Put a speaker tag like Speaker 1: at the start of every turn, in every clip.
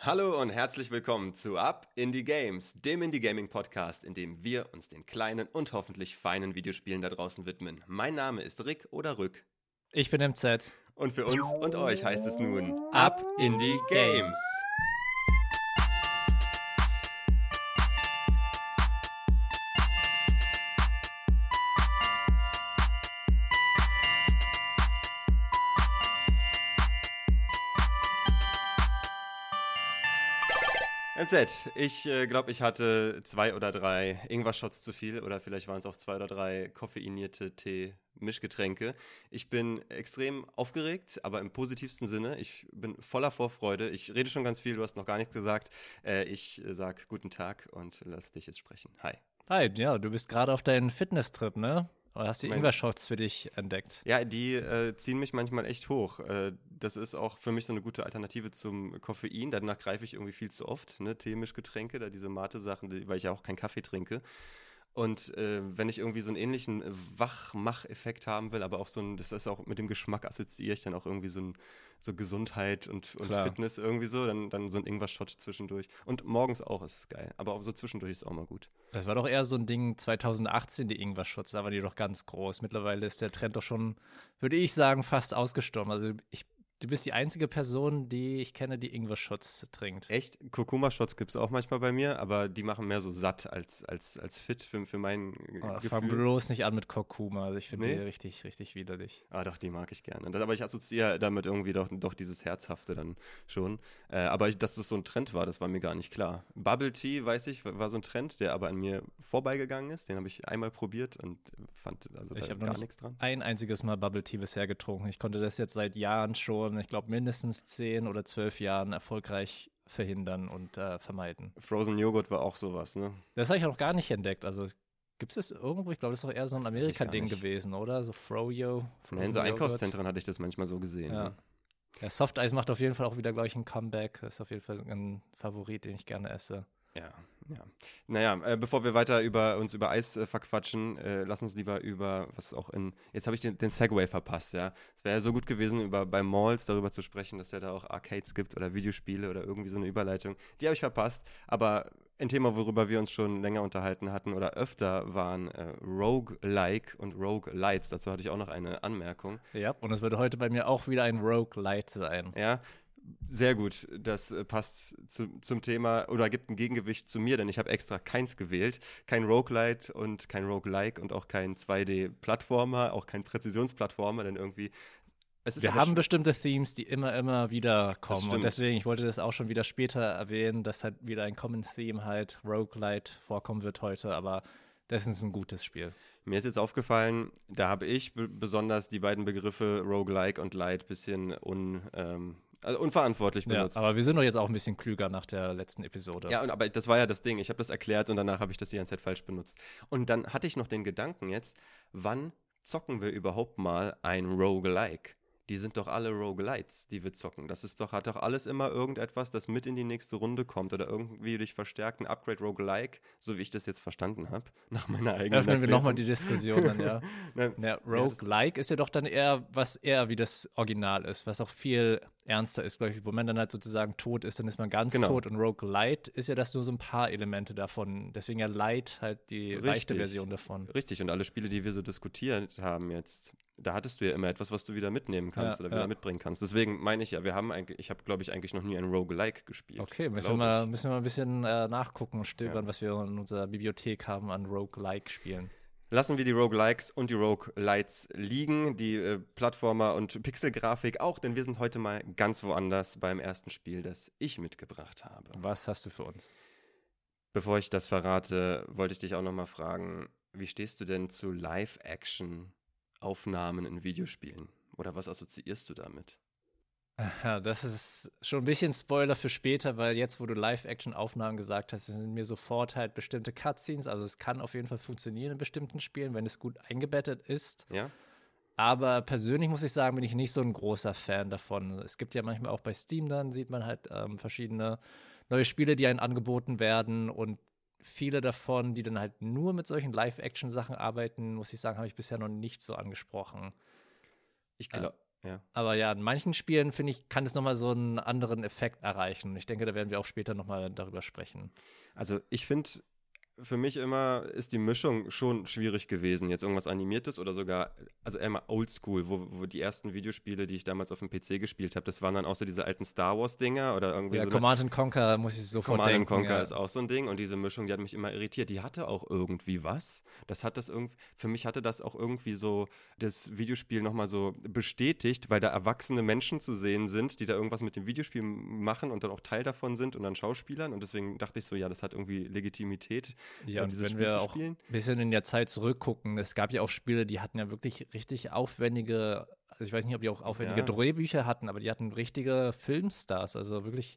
Speaker 1: Hallo und herzlich willkommen zu Up Indie Games, dem Indie Gaming Podcast, in dem wir uns den kleinen und hoffentlich feinen Videospielen da draußen widmen. Mein Name ist Rick oder Rück.
Speaker 2: Ich bin MZ.
Speaker 1: Und für uns und euch heißt es nun Up Indie Games. MZ, ich äh, glaube, ich hatte zwei oder drei Ingwer-Shots zu viel oder vielleicht waren es auch zwei oder drei koffeinierte Tee-Mischgetränke. Ich bin extrem aufgeregt, aber im positivsten Sinne. Ich bin voller Vorfreude. Ich rede schon ganz viel, du hast noch gar nichts gesagt. Äh, ich äh, sag guten Tag und lass dich jetzt sprechen. Hi.
Speaker 2: Hi, ja, du bist gerade auf deinen Fitness-Trip, ne? Oder hast du Ingwer-Shots für dich entdeckt?
Speaker 1: Ja, die äh, ziehen mich manchmal echt hoch. Äh, das ist auch für mich so eine gute Alternative zum Koffein. Danach greife ich irgendwie viel zu oft, ne? Getränke, da diese Mate-Sachen, weil ich ja auch keinen Kaffee trinke. Und äh, wenn ich irgendwie so einen ähnlichen Wachmacheffekt haben will, aber auch so ein, das ist auch mit dem Geschmack assoziiere ich dann auch irgendwie so ein so Gesundheit und, und Fitness irgendwie so, dann, dann so ein Ingwer-Shot zwischendurch. Und morgens auch ist es geil, aber auch so zwischendurch ist es auch mal gut.
Speaker 2: Das war doch eher so ein Ding 2018, die Ingwer-Shots, da waren die doch ganz groß. Mittlerweile ist der Trend doch schon, würde ich sagen, fast ausgestorben. Also ich Du bist die einzige Person, die ich kenne, die Ingwer-Shots trinkt.
Speaker 1: Echt? Kurkuma-Shots gibt es auch manchmal bei mir, aber die machen mehr so satt als, als, als fit für, für mein
Speaker 2: oh, Gefühl. Fang bloß nicht an mit Kurkuma. Also ich finde nee? die richtig, richtig widerlich.
Speaker 1: Ah, doch, die mag ich gerne. Das, aber ich assoziiere damit irgendwie doch, doch dieses Herzhafte dann schon. Äh, aber ich, dass das so ein Trend war, das war mir gar nicht klar. Bubble Tea, weiß ich, war so ein Trend, der aber an mir vorbeigegangen ist. Den habe ich einmal probiert und fand also
Speaker 2: ich da gar nichts dran. Ein einziges Mal Bubble Tea bisher getrunken. Ich konnte das jetzt seit Jahren schon schon, ich glaube, mindestens zehn oder zwölf Jahren erfolgreich verhindern und äh, vermeiden.
Speaker 1: Frozen Joghurt war auch sowas, ne?
Speaker 2: Das habe ich auch noch gar nicht entdeckt. Also gibt es das irgendwo? Ich glaube, das ist auch eher so ein Amerika-Ding gewesen, oder? So Froyo.
Speaker 1: Frozen in so Einkaufszentren hatte ich das manchmal so gesehen. Ja. Ne?
Speaker 2: Ja, Soft Eis macht auf jeden Fall auch wieder, glaube ich, ein Comeback. Das ist auf jeden Fall ein Favorit, den ich gerne esse.
Speaker 1: Ja, ja. Naja, äh, bevor wir weiter über uns über Eis äh, verquatschen, äh, lass uns lieber über, was auch in, jetzt habe ich den, den Segway verpasst, ja. Es wäre ja so gut gewesen, über bei Malls darüber zu sprechen, dass ja da auch Arcades gibt oder Videospiele oder irgendwie so eine Überleitung. Die habe ich verpasst, aber ein Thema, worüber wir uns schon länger unterhalten hatten oder öfter waren äh, Rogue-like und Rogue-lights. Dazu hatte ich auch noch eine Anmerkung.
Speaker 2: Ja, und es würde heute bei mir auch wieder ein Rogue-light sein.
Speaker 1: Ja, sehr gut, das äh, passt zu, zum Thema oder gibt ein Gegengewicht zu mir, denn ich habe extra keins gewählt. Kein Roguelite und kein Roguelike und auch kein 2D-Plattformer, auch kein Präzisionsplattformer, denn irgendwie.
Speaker 2: Wir haben bestimmte Themes, die immer, immer wieder kommen. Und deswegen, ich wollte das auch schon wieder später erwähnen, dass halt wieder ein Common Theme halt Roguelite vorkommen wird heute, aber das ist ein gutes Spiel.
Speaker 1: Mir ist jetzt aufgefallen, da habe ich besonders die beiden Begriffe Roguelike und Light ein bisschen un, ähm, also unverantwortlich benutzt.
Speaker 2: Ja, aber wir sind doch jetzt auch ein bisschen klüger nach der letzten Episode.
Speaker 1: Ja, und, aber das war ja das Ding. Ich habe das erklärt und danach habe ich das die ganze Zeit falsch benutzt. Und dann hatte ich noch den Gedanken jetzt, wann zocken wir überhaupt mal ein Roguelike? Die sind doch alle Roguelites, die wir zocken. Das ist doch, hat doch alles immer irgendetwas, das mit in die nächste Runde kommt oder irgendwie durch verstärkten Upgrade Roguelike, so wie ich das jetzt verstanden habe, nach meiner eigenen
Speaker 2: Öffnen wir nochmal die Diskussion dann, ja. Na, ja Roguelike ja, ist ja doch dann eher, was eher wie das Original ist, was auch viel ernster ist, glaube ich, wo man dann halt sozusagen tot ist, dann ist man ganz genau. tot und Roguelite ist ja das nur so ein paar Elemente davon. Deswegen ja Light halt die Richtig. leichte Version davon.
Speaker 1: Richtig, und alle Spiele, die wir so diskutiert haben jetzt, da hattest du ja immer etwas, was du wieder mitnehmen kannst ja, oder wieder ja. mitbringen kannst. Deswegen meine ich ja, wir haben eigentlich, ich habe, glaube ich, eigentlich noch nie ein Roguelike gespielt.
Speaker 2: Okay, müssen wir, mal, müssen wir mal ein bisschen äh, nachgucken und stöbern, ja. was wir in unserer Bibliothek haben an Roguelike-Spielen.
Speaker 1: Lassen wir die Roguelikes und die Roguelites liegen, die äh, Plattformer und Pixelgrafik auch, denn wir sind heute mal ganz woanders beim ersten Spiel, das ich mitgebracht habe.
Speaker 2: Was hast du für uns?
Speaker 1: Bevor ich das verrate, wollte ich dich auch noch mal fragen, wie stehst du denn zu Live-Action Aufnahmen in Videospielen? Oder was assoziierst du damit?
Speaker 2: Ja, das ist schon ein bisschen Spoiler für später, weil jetzt, wo du Live-Action-Aufnahmen gesagt hast, sind mir sofort halt bestimmte Cutscenes. Also es kann auf jeden Fall funktionieren in bestimmten Spielen, wenn es gut eingebettet ist.
Speaker 1: Ja.
Speaker 2: Aber persönlich muss ich sagen, bin ich nicht so ein großer Fan davon. Es gibt ja manchmal auch bei Steam dann, sieht man halt ähm, verschiedene neue Spiele, die einem angeboten werden und viele davon, die dann halt nur mit solchen Live-Action-Sachen arbeiten, muss ich sagen, habe ich bisher noch nicht so angesprochen.
Speaker 1: Ich glaube.
Speaker 2: Ja. Aber ja, in manchen Spielen, finde ich, kann es nochmal so einen anderen Effekt erreichen. Ich denke, da werden wir auch später nochmal darüber sprechen.
Speaker 1: Also ich finde, für mich immer ist die Mischung schon schwierig gewesen. Jetzt irgendwas Animiertes oder sogar, also eher mal oldschool, wo, wo die ersten Videospiele, die ich damals auf dem PC gespielt habe, das waren dann auch so diese alten Star Wars-Dinger oder irgendwie
Speaker 2: ja,
Speaker 1: so.
Speaker 2: Command and Conquer muss ich sofort Command denken.
Speaker 1: Command Conquer ja. ist auch so ein Ding und diese Mischung, die hat mich immer irritiert. Die hatte auch irgendwie was. Das hat das irgendwie, für mich hatte das auch irgendwie so das Videospiel nochmal so bestätigt, weil da erwachsene Menschen zu sehen sind, die da irgendwas mit dem Videospiel machen und dann auch Teil davon sind und dann Schauspielern und deswegen dachte ich so, ja, das hat irgendwie Legitimität.
Speaker 2: Ja, und wenn Spiel wir auch ein bisschen in der Zeit zurückgucken, es gab ja auch Spiele, die hatten ja wirklich richtig aufwendige, also ich weiß nicht, ob die auch aufwendige ja. Drehbücher hatten, aber die hatten richtige Filmstars, also wirklich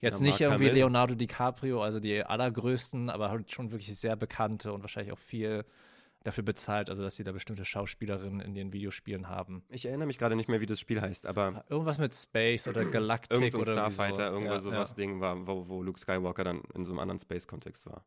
Speaker 2: jetzt ja, nicht irgendwie Hamill. Leonardo DiCaprio, also die allergrößten, aber halt schon wirklich sehr bekannte und wahrscheinlich auch viel dafür bezahlt, also dass sie da bestimmte Schauspielerinnen in den Videospielen haben.
Speaker 1: Ich erinnere mich gerade nicht mehr, wie das Spiel heißt, aber.
Speaker 2: Irgendwas mit Space oder Galactic
Speaker 1: Irgend so
Speaker 2: ein
Speaker 1: oder Starfighter, so. irgendwas ja, sowas ja. Ding war, wo, wo, Luke Skywalker dann in so einem anderen Space-Kontext war.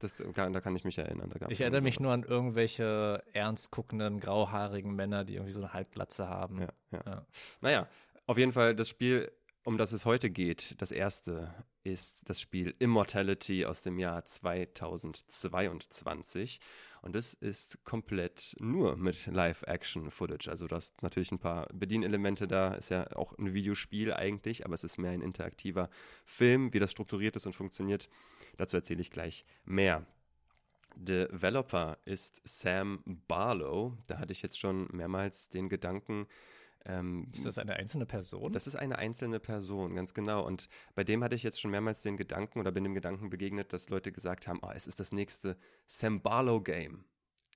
Speaker 1: Das, da kann ich mich erinnern.
Speaker 2: ich erinnere mich nur an irgendwelche ernst guckenden, grauhaarigen Männer, die irgendwie so eine Halbglatze haben.
Speaker 1: Ja, ja. ja. Naja, auf jeden Fall das Spiel um das es heute geht, das erste ist das Spiel Immortality aus dem Jahr 2022. Und es ist komplett nur mit Live-Action-Footage. Also du hast natürlich ein paar Bedienelemente da, ist ja auch ein Videospiel eigentlich, aber es ist mehr ein interaktiver Film. Wie das strukturiert ist und funktioniert, dazu erzähle ich gleich mehr. Developer ist Sam Barlow. Da hatte ich jetzt schon mehrmals den Gedanken,
Speaker 2: ähm, ist das eine einzelne Person?
Speaker 1: Das ist eine einzelne Person, ganz genau. Und bei dem hatte ich jetzt schon mehrmals den Gedanken oder bin dem Gedanken begegnet, dass Leute gesagt haben, oh, es ist das nächste Sam Barlow Game.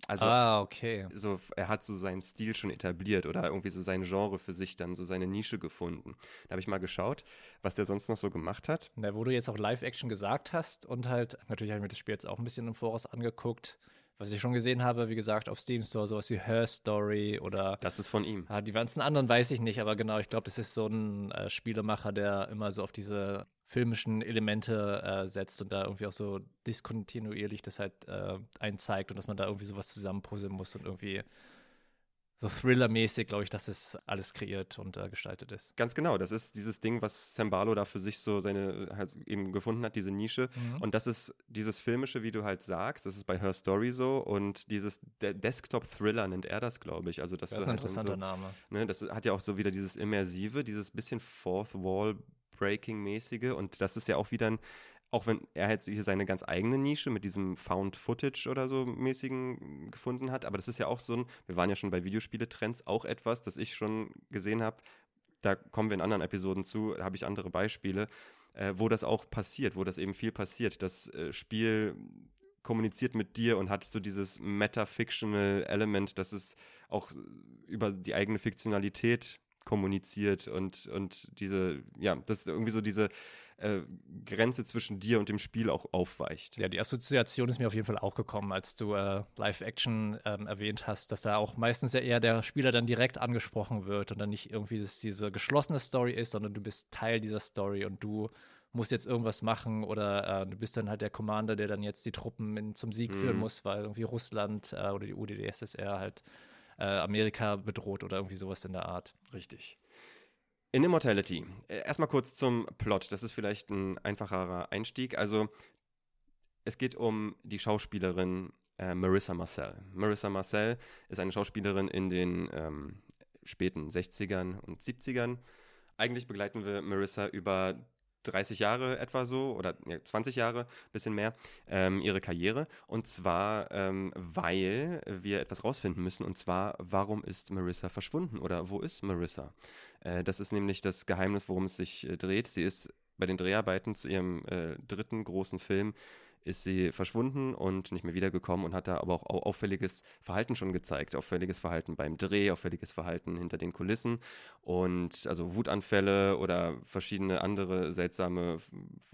Speaker 2: Also, ah, okay.
Speaker 1: So, er hat so seinen Stil schon etabliert oder irgendwie so sein Genre für sich dann, so seine Nische gefunden. Da habe ich mal geschaut, was der sonst noch so gemacht hat.
Speaker 2: Na, wo du jetzt auch Live-Action gesagt hast und halt, natürlich habe ich mir das Spiel jetzt auch ein bisschen im Voraus angeguckt was ich schon gesehen habe, wie gesagt, auf Steam Store, sowas wie Her Story oder.
Speaker 1: Das ist von ihm.
Speaker 2: Ah, die ganzen anderen weiß ich nicht, aber genau, ich glaube, das ist so ein äh, Spielemacher, der immer so auf diese filmischen Elemente äh, setzt und da irgendwie auch so diskontinuierlich das halt äh, einzeigt und dass man da irgendwie sowas zusammenpuzzeln muss und irgendwie so Thriller-mäßig, glaube ich, dass es alles kreiert und äh, gestaltet ist.
Speaker 1: Ganz genau, das ist dieses Ding, was Sambalo da für sich so seine halt eben gefunden hat, diese Nische. Mhm. Und das ist dieses filmische, wie du halt sagst, das ist bei Her Story so und dieses De Desktop-Thriller nennt er das, glaube ich. Also das,
Speaker 2: das ist ein halt interessanter so, Name.
Speaker 1: Ne, das hat ja auch so wieder dieses Immersive, dieses bisschen Fourth Wall Breaking-mäßige und das ist ja auch wieder ein auch wenn er jetzt hier seine ganz eigene Nische mit diesem Found Footage oder so mäßigen gefunden hat, aber das ist ja auch so ein, wir waren ja schon bei Videospiele-Trends, auch etwas, das ich schon gesehen habe, da kommen wir in anderen Episoden zu, da habe ich andere Beispiele, äh, wo das auch passiert, wo das eben viel passiert. Das äh, Spiel kommuniziert mit dir und hat so dieses metafictional Element, dass es auch über die eigene Fiktionalität kommuniziert und, und diese, ja, das ist irgendwie so diese äh, Grenze zwischen dir und dem Spiel auch aufweicht.
Speaker 2: Ja, die Assoziation ist mir auf jeden Fall auch gekommen, als du äh, Live-Action ähm, erwähnt hast, dass da auch meistens ja eher der Spieler dann direkt angesprochen wird und dann nicht irgendwie das, diese geschlossene Story ist, sondern du bist Teil dieser Story und du musst jetzt irgendwas machen oder äh, du bist dann halt der Commander, der dann jetzt die Truppen in, zum Sieg mhm. führen muss, weil irgendwie Russland äh, oder die UdSSR halt äh, Amerika bedroht oder irgendwie sowas in der Art.
Speaker 1: Richtig. In Immortality. Äh, erstmal kurz zum Plot. Das ist vielleicht ein einfacherer Einstieg. Also, es geht um die Schauspielerin äh, Marissa Marcel. Marissa Marcel ist eine Schauspielerin in den ähm, späten 60ern und 70ern. Eigentlich begleiten wir Marissa über 30 Jahre etwa so oder ja, 20 Jahre, bisschen mehr, ähm, ihre Karriere. Und zwar, ähm, weil wir etwas rausfinden müssen. Und zwar, warum ist Marissa verschwunden oder wo ist Marissa? Äh, das ist nämlich das Geheimnis, worum es sich äh, dreht. Sie ist bei den Dreharbeiten zu ihrem äh, dritten großen Film ist sie verschwunden und nicht mehr wiedergekommen und hat da aber auch auffälliges Verhalten schon gezeigt. Auffälliges Verhalten beim Dreh, auffälliges Verhalten hinter den Kulissen und also Wutanfälle oder verschiedene andere seltsame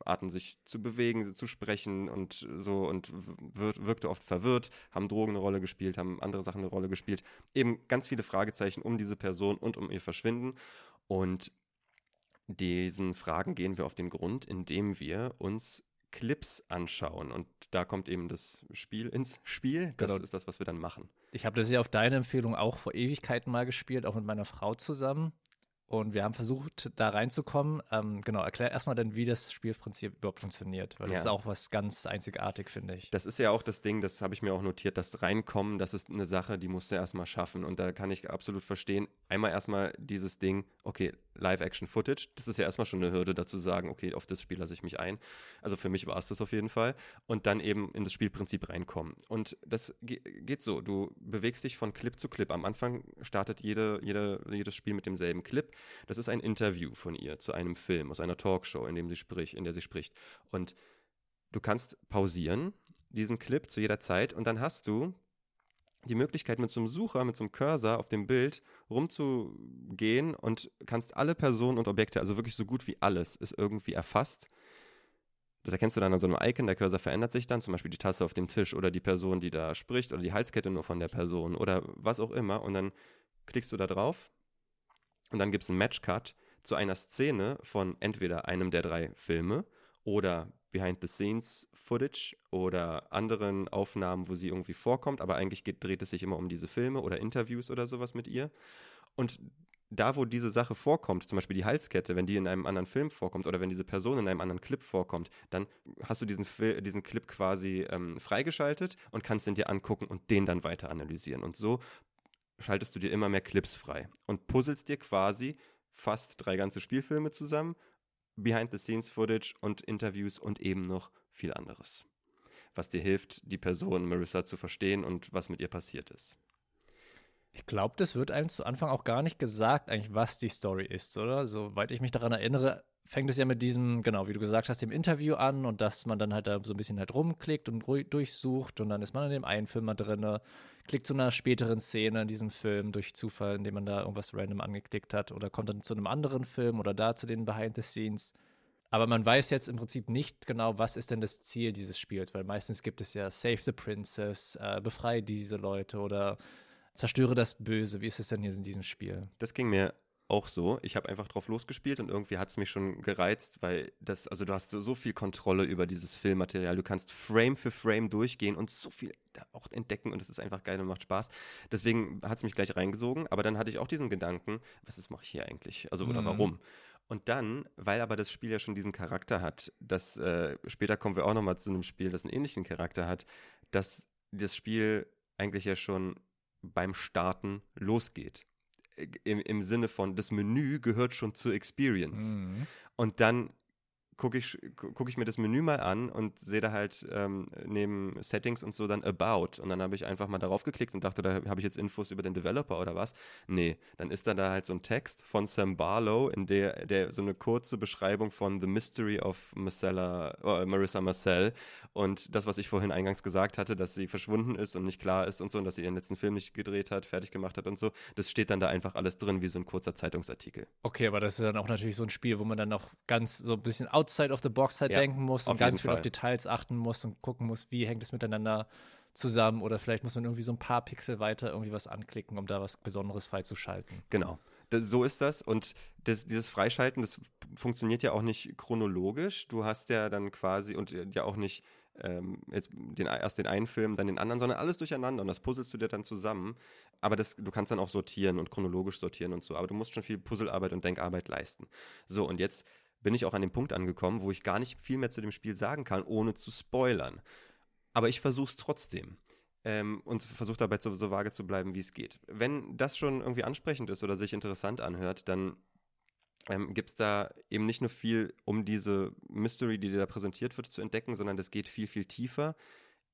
Speaker 1: Arten, sich zu bewegen, zu sprechen und so und wir wirkte oft verwirrt, haben Drogen eine Rolle gespielt, haben andere Sachen eine Rolle gespielt. Eben ganz viele Fragezeichen um diese Person und um ihr Verschwinden und diesen Fragen gehen wir auf den Grund, indem wir uns Clips anschauen. Und da kommt eben das Spiel ins Spiel. Das genau. ist das, was wir dann machen.
Speaker 2: Ich habe das ja auf deine Empfehlung auch vor Ewigkeiten mal gespielt, auch mit meiner Frau zusammen. Und wir haben versucht, da reinzukommen. Ähm, genau, erklär erstmal dann, wie das Spielprinzip überhaupt funktioniert, weil das ja. ist auch was ganz einzigartig, finde ich.
Speaker 1: Das ist ja auch das Ding, das habe ich mir auch notiert, das Reinkommen, das ist eine Sache, die musst du erstmal schaffen. Und da kann ich absolut verstehen, einmal erstmal dieses Ding, okay, Live-Action-Footage, das ist ja erstmal schon eine Hürde dazu sagen, okay, auf das Spiel lasse ich mich ein. Also für mich war es das auf jeden Fall. Und dann eben in das Spielprinzip reinkommen. Und das geht so, du bewegst dich von Clip zu Clip. Am Anfang startet jede, jede, jedes Spiel mit demselben Clip. Das ist ein Interview von ihr zu einem Film, aus einer Talkshow, in, dem sie spricht, in der sie spricht. Und du kannst pausieren, diesen Clip zu jeder Zeit, und dann hast du die Möglichkeit, mit so einem Sucher, mit so einem Cursor auf dem Bild rumzugehen und kannst alle Personen und Objekte, also wirklich so gut wie alles, ist irgendwie erfasst. Das erkennst du dann an so einem Icon, der Cursor verändert sich dann, zum Beispiel die Tasse auf dem Tisch oder die Person, die da spricht oder die Halskette nur von der Person oder was auch immer. Und dann klickst du da drauf und dann gibt es einen Matchcut zu einer Szene von entweder einem der drei Filme oder Behind-the-Scenes-Footage oder anderen Aufnahmen, wo sie irgendwie vorkommt, aber eigentlich geht, dreht es sich immer um diese Filme oder Interviews oder sowas mit ihr. Und da, wo diese Sache vorkommt, zum Beispiel die Halskette, wenn die in einem anderen Film vorkommt oder wenn diese Person in einem anderen Clip vorkommt, dann hast du diesen, diesen Clip quasi ähm, freigeschaltet und kannst ihn dir angucken und den dann weiter analysieren. Und so schaltest du dir immer mehr Clips frei und puzzelst dir quasi fast drei ganze Spielfilme zusammen, Behind-the-Scenes-Footage und Interviews und eben noch viel anderes, was dir hilft, die Person Marissa zu verstehen und was mit ihr passiert ist.
Speaker 2: Ich glaube, das wird einem zu Anfang auch gar nicht gesagt, eigentlich, was die Story ist, oder? Soweit ich mich daran erinnere, fängt es ja mit diesem, genau, wie du gesagt hast, dem Interview an und dass man dann halt da so ein bisschen halt rumklickt und durchsucht und dann ist man in dem einen Film mal drin, klickt zu einer späteren Szene in diesem Film durch Zufall, indem man da irgendwas random angeklickt hat oder kommt dann zu einem anderen Film oder da zu den Behind the Scenes. Aber man weiß jetzt im Prinzip nicht genau, was ist denn das Ziel dieses Spiels, weil meistens gibt es ja Save the Princess, äh, befreie diese Leute oder zerstöre das Böse. Wie ist es denn hier in diesem Spiel?
Speaker 1: Das ging mir auch so. Ich habe einfach drauf losgespielt und irgendwie hat es mich schon gereizt, weil das, also du hast so, so, viel Kontrolle über dieses Filmmaterial. Du kannst Frame für Frame durchgehen und so viel auch entdecken und es ist einfach geil und macht Spaß. Deswegen hat es mich gleich reingesogen, aber dann hatte ich auch diesen Gedanken, was mache ich hier eigentlich? Also oder mhm. warum? Und dann, weil aber das Spiel ja schon diesen Charakter hat, dass äh, später kommen wir auch nochmal zu einem Spiel, das einen ähnlichen Charakter hat, dass das Spiel eigentlich ja schon beim Starten losgeht. Im, Im Sinne von, das Menü gehört schon zur Experience. Mhm. Und dann gucke ich, guck ich mir das Menü mal an und sehe da halt ähm, neben Settings und so dann About. Und dann habe ich einfach mal darauf geklickt und dachte, da habe ich jetzt Infos über den Developer oder was. Nee, dann ist da, da halt so ein Text von Sam Barlow, in der, der so eine kurze Beschreibung von The Mystery of Marcella, äh, Marissa Marcel und das, was ich vorhin eingangs gesagt hatte, dass sie verschwunden ist und nicht klar ist und so und dass sie ihren letzten Film nicht gedreht hat, fertig gemacht hat und so, das steht dann da einfach alles drin, wie so ein kurzer Zeitungsartikel.
Speaker 2: Okay, aber das ist dann auch natürlich so ein Spiel, wo man dann noch ganz so ein bisschen outside of the box halt ja, denken muss und ganz viel Fall. auf Details achten muss und gucken muss, wie hängt es miteinander zusammen oder vielleicht muss man irgendwie so ein paar Pixel weiter irgendwie was anklicken, um da was Besonderes freizuschalten.
Speaker 1: Genau. Das, so ist das. Und das, dieses Freischalten, das funktioniert ja auch nicht chronologisch. Du hast ja dann quasi und ja auch nicht ähm, jetzt den, erst den einen Film, dann den anderen, sondern alles durcheinander und das puzzelst du dir dann zusammen. Aber das, du kannst dann auch sortieren und chronologisch sortieren und so. Aber du musst schon viel Puzzlearbeit und Denkarbeit leisten. So, und jetzt bin ich auch an dem Punkt angekommen, wo ich gar nicht viel mehr zu dem Spiel sagen kann, ohne zu spoilern. Aber ich versuche es trotzdem. Ähm, und versuche dabei so, so vage zu bleiben, wie es geht. Wenn das schon irgendwie ansprechend ist oder sich interessant anhört, dann ähm, gibt es da eben nicht nur viel um diese Mystery, die da präsentiert wird, zu entdecken, sondern das geht viel, viel tiefer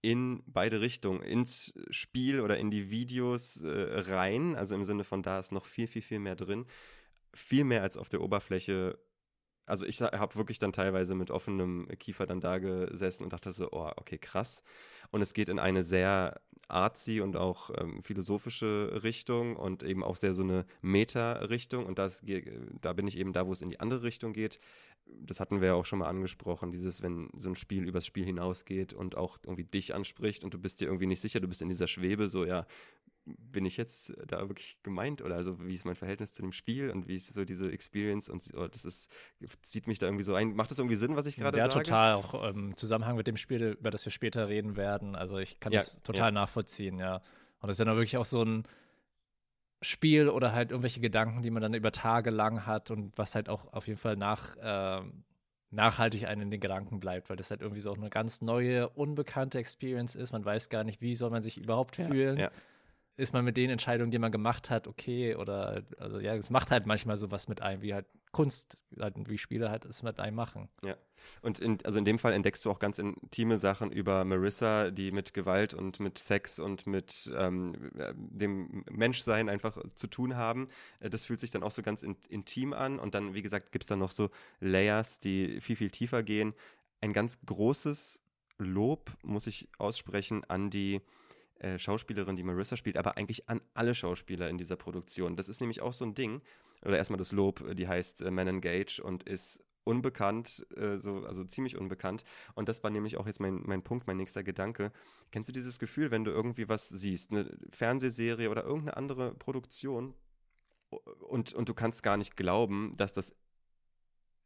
Speaker 1: in beide Richtungen, ins Spiel oder in die Videos äh, rein. Also im Sinne von, da ist noch viel, viel, viel mehr drin. Viel mehr als auf der Oberfläche also ich habe wirklich dann teilweise mit offenem Kiefer dann da gesessen und dachte so, oh, okay, krass. Und es geht in eine sehr artsy und auch ähm, philosophische Richtung und eben auch sehr so eine Meta-Richtung. Und das, da bin ich eben da, wo es in die andere Richtung geht. Das hatten wir ja auch schon mal angesprochen, dieses, wenn so ein Spiel übers Spiel hinausgeht und auch irgendwie dich anspricht und du bist dir irgendwie nicht sicher, du bist in dieser Schwebe, so ja, bin ich jetzt da wirklich gemeint oder also wie ist mein Verhältnis zu dem Spiel und wie ist so diese Experience und oh, das ist zieht mich da irgendwie so ein. Macht das irgendwie Sinn, was ich gerade
Speaker 2: ja,
Speaker 1: sage?
Speaker 2: Ja, total. Auch im ähm, Zusammenhang mit dem Spiel, über das wir später reden werden. Also ich kann ja, das total ja. nachvollziehen, ja. Und das ist ja dann wirklich auch so ein Spiel oder halt irgendwelche Gedanken, die man dann über Tage lang hat und was halt auch auf jeden Fall nach äh, nachhaltig einen in den Gedanken bleibt, weil das halt irgendwie so auch eine ganz neue, unbekannte Experience ist. Man weiß gar nicht, wie soll man sich überhaupt ja, fühlen. Ja ist man mit den Entscheidungen, die man gemacht hat, okay oder also ja, es macht halt manchmal sowas mit einem, wie halt Kunst, halt, wie Spiele halt es mit einem machen.
Speaker 1: Ja. Und in, also in dem Fall entdeckst du auch ganz intime Sachen über Marissa, die mit Gewalt und mit Sex und mit ähm, dem Menschsein einfach zu tun haben. Äh, das fühlt sich dann auch so ganz in, intim an. Und dann, wie gesagt, gibt es dann noch so Layers, die viel, viel tiefer gehen. Ein ganz großes Lob muss ich aussprechen an die äh, Schauspielerin, die Marissa spielt, aber eigentlich an alle Schauspieler in dieser Produktion. Das ist nämlich auch so ein Ding. Oder erstmal das Lob, die heißt äh, Man Engage und ist unbekannt, äh, so, also ziemlich unbekannt. Und das war nämlich auch jetzt mein, mein Punkt, mein nächster Gedanke. Kennst du dieses Gefühl, wenn du irgendwie was siehst, eine Fernsehserie oder irgendeine andere Produktion und, und du kannst gar nicht glauben, dass das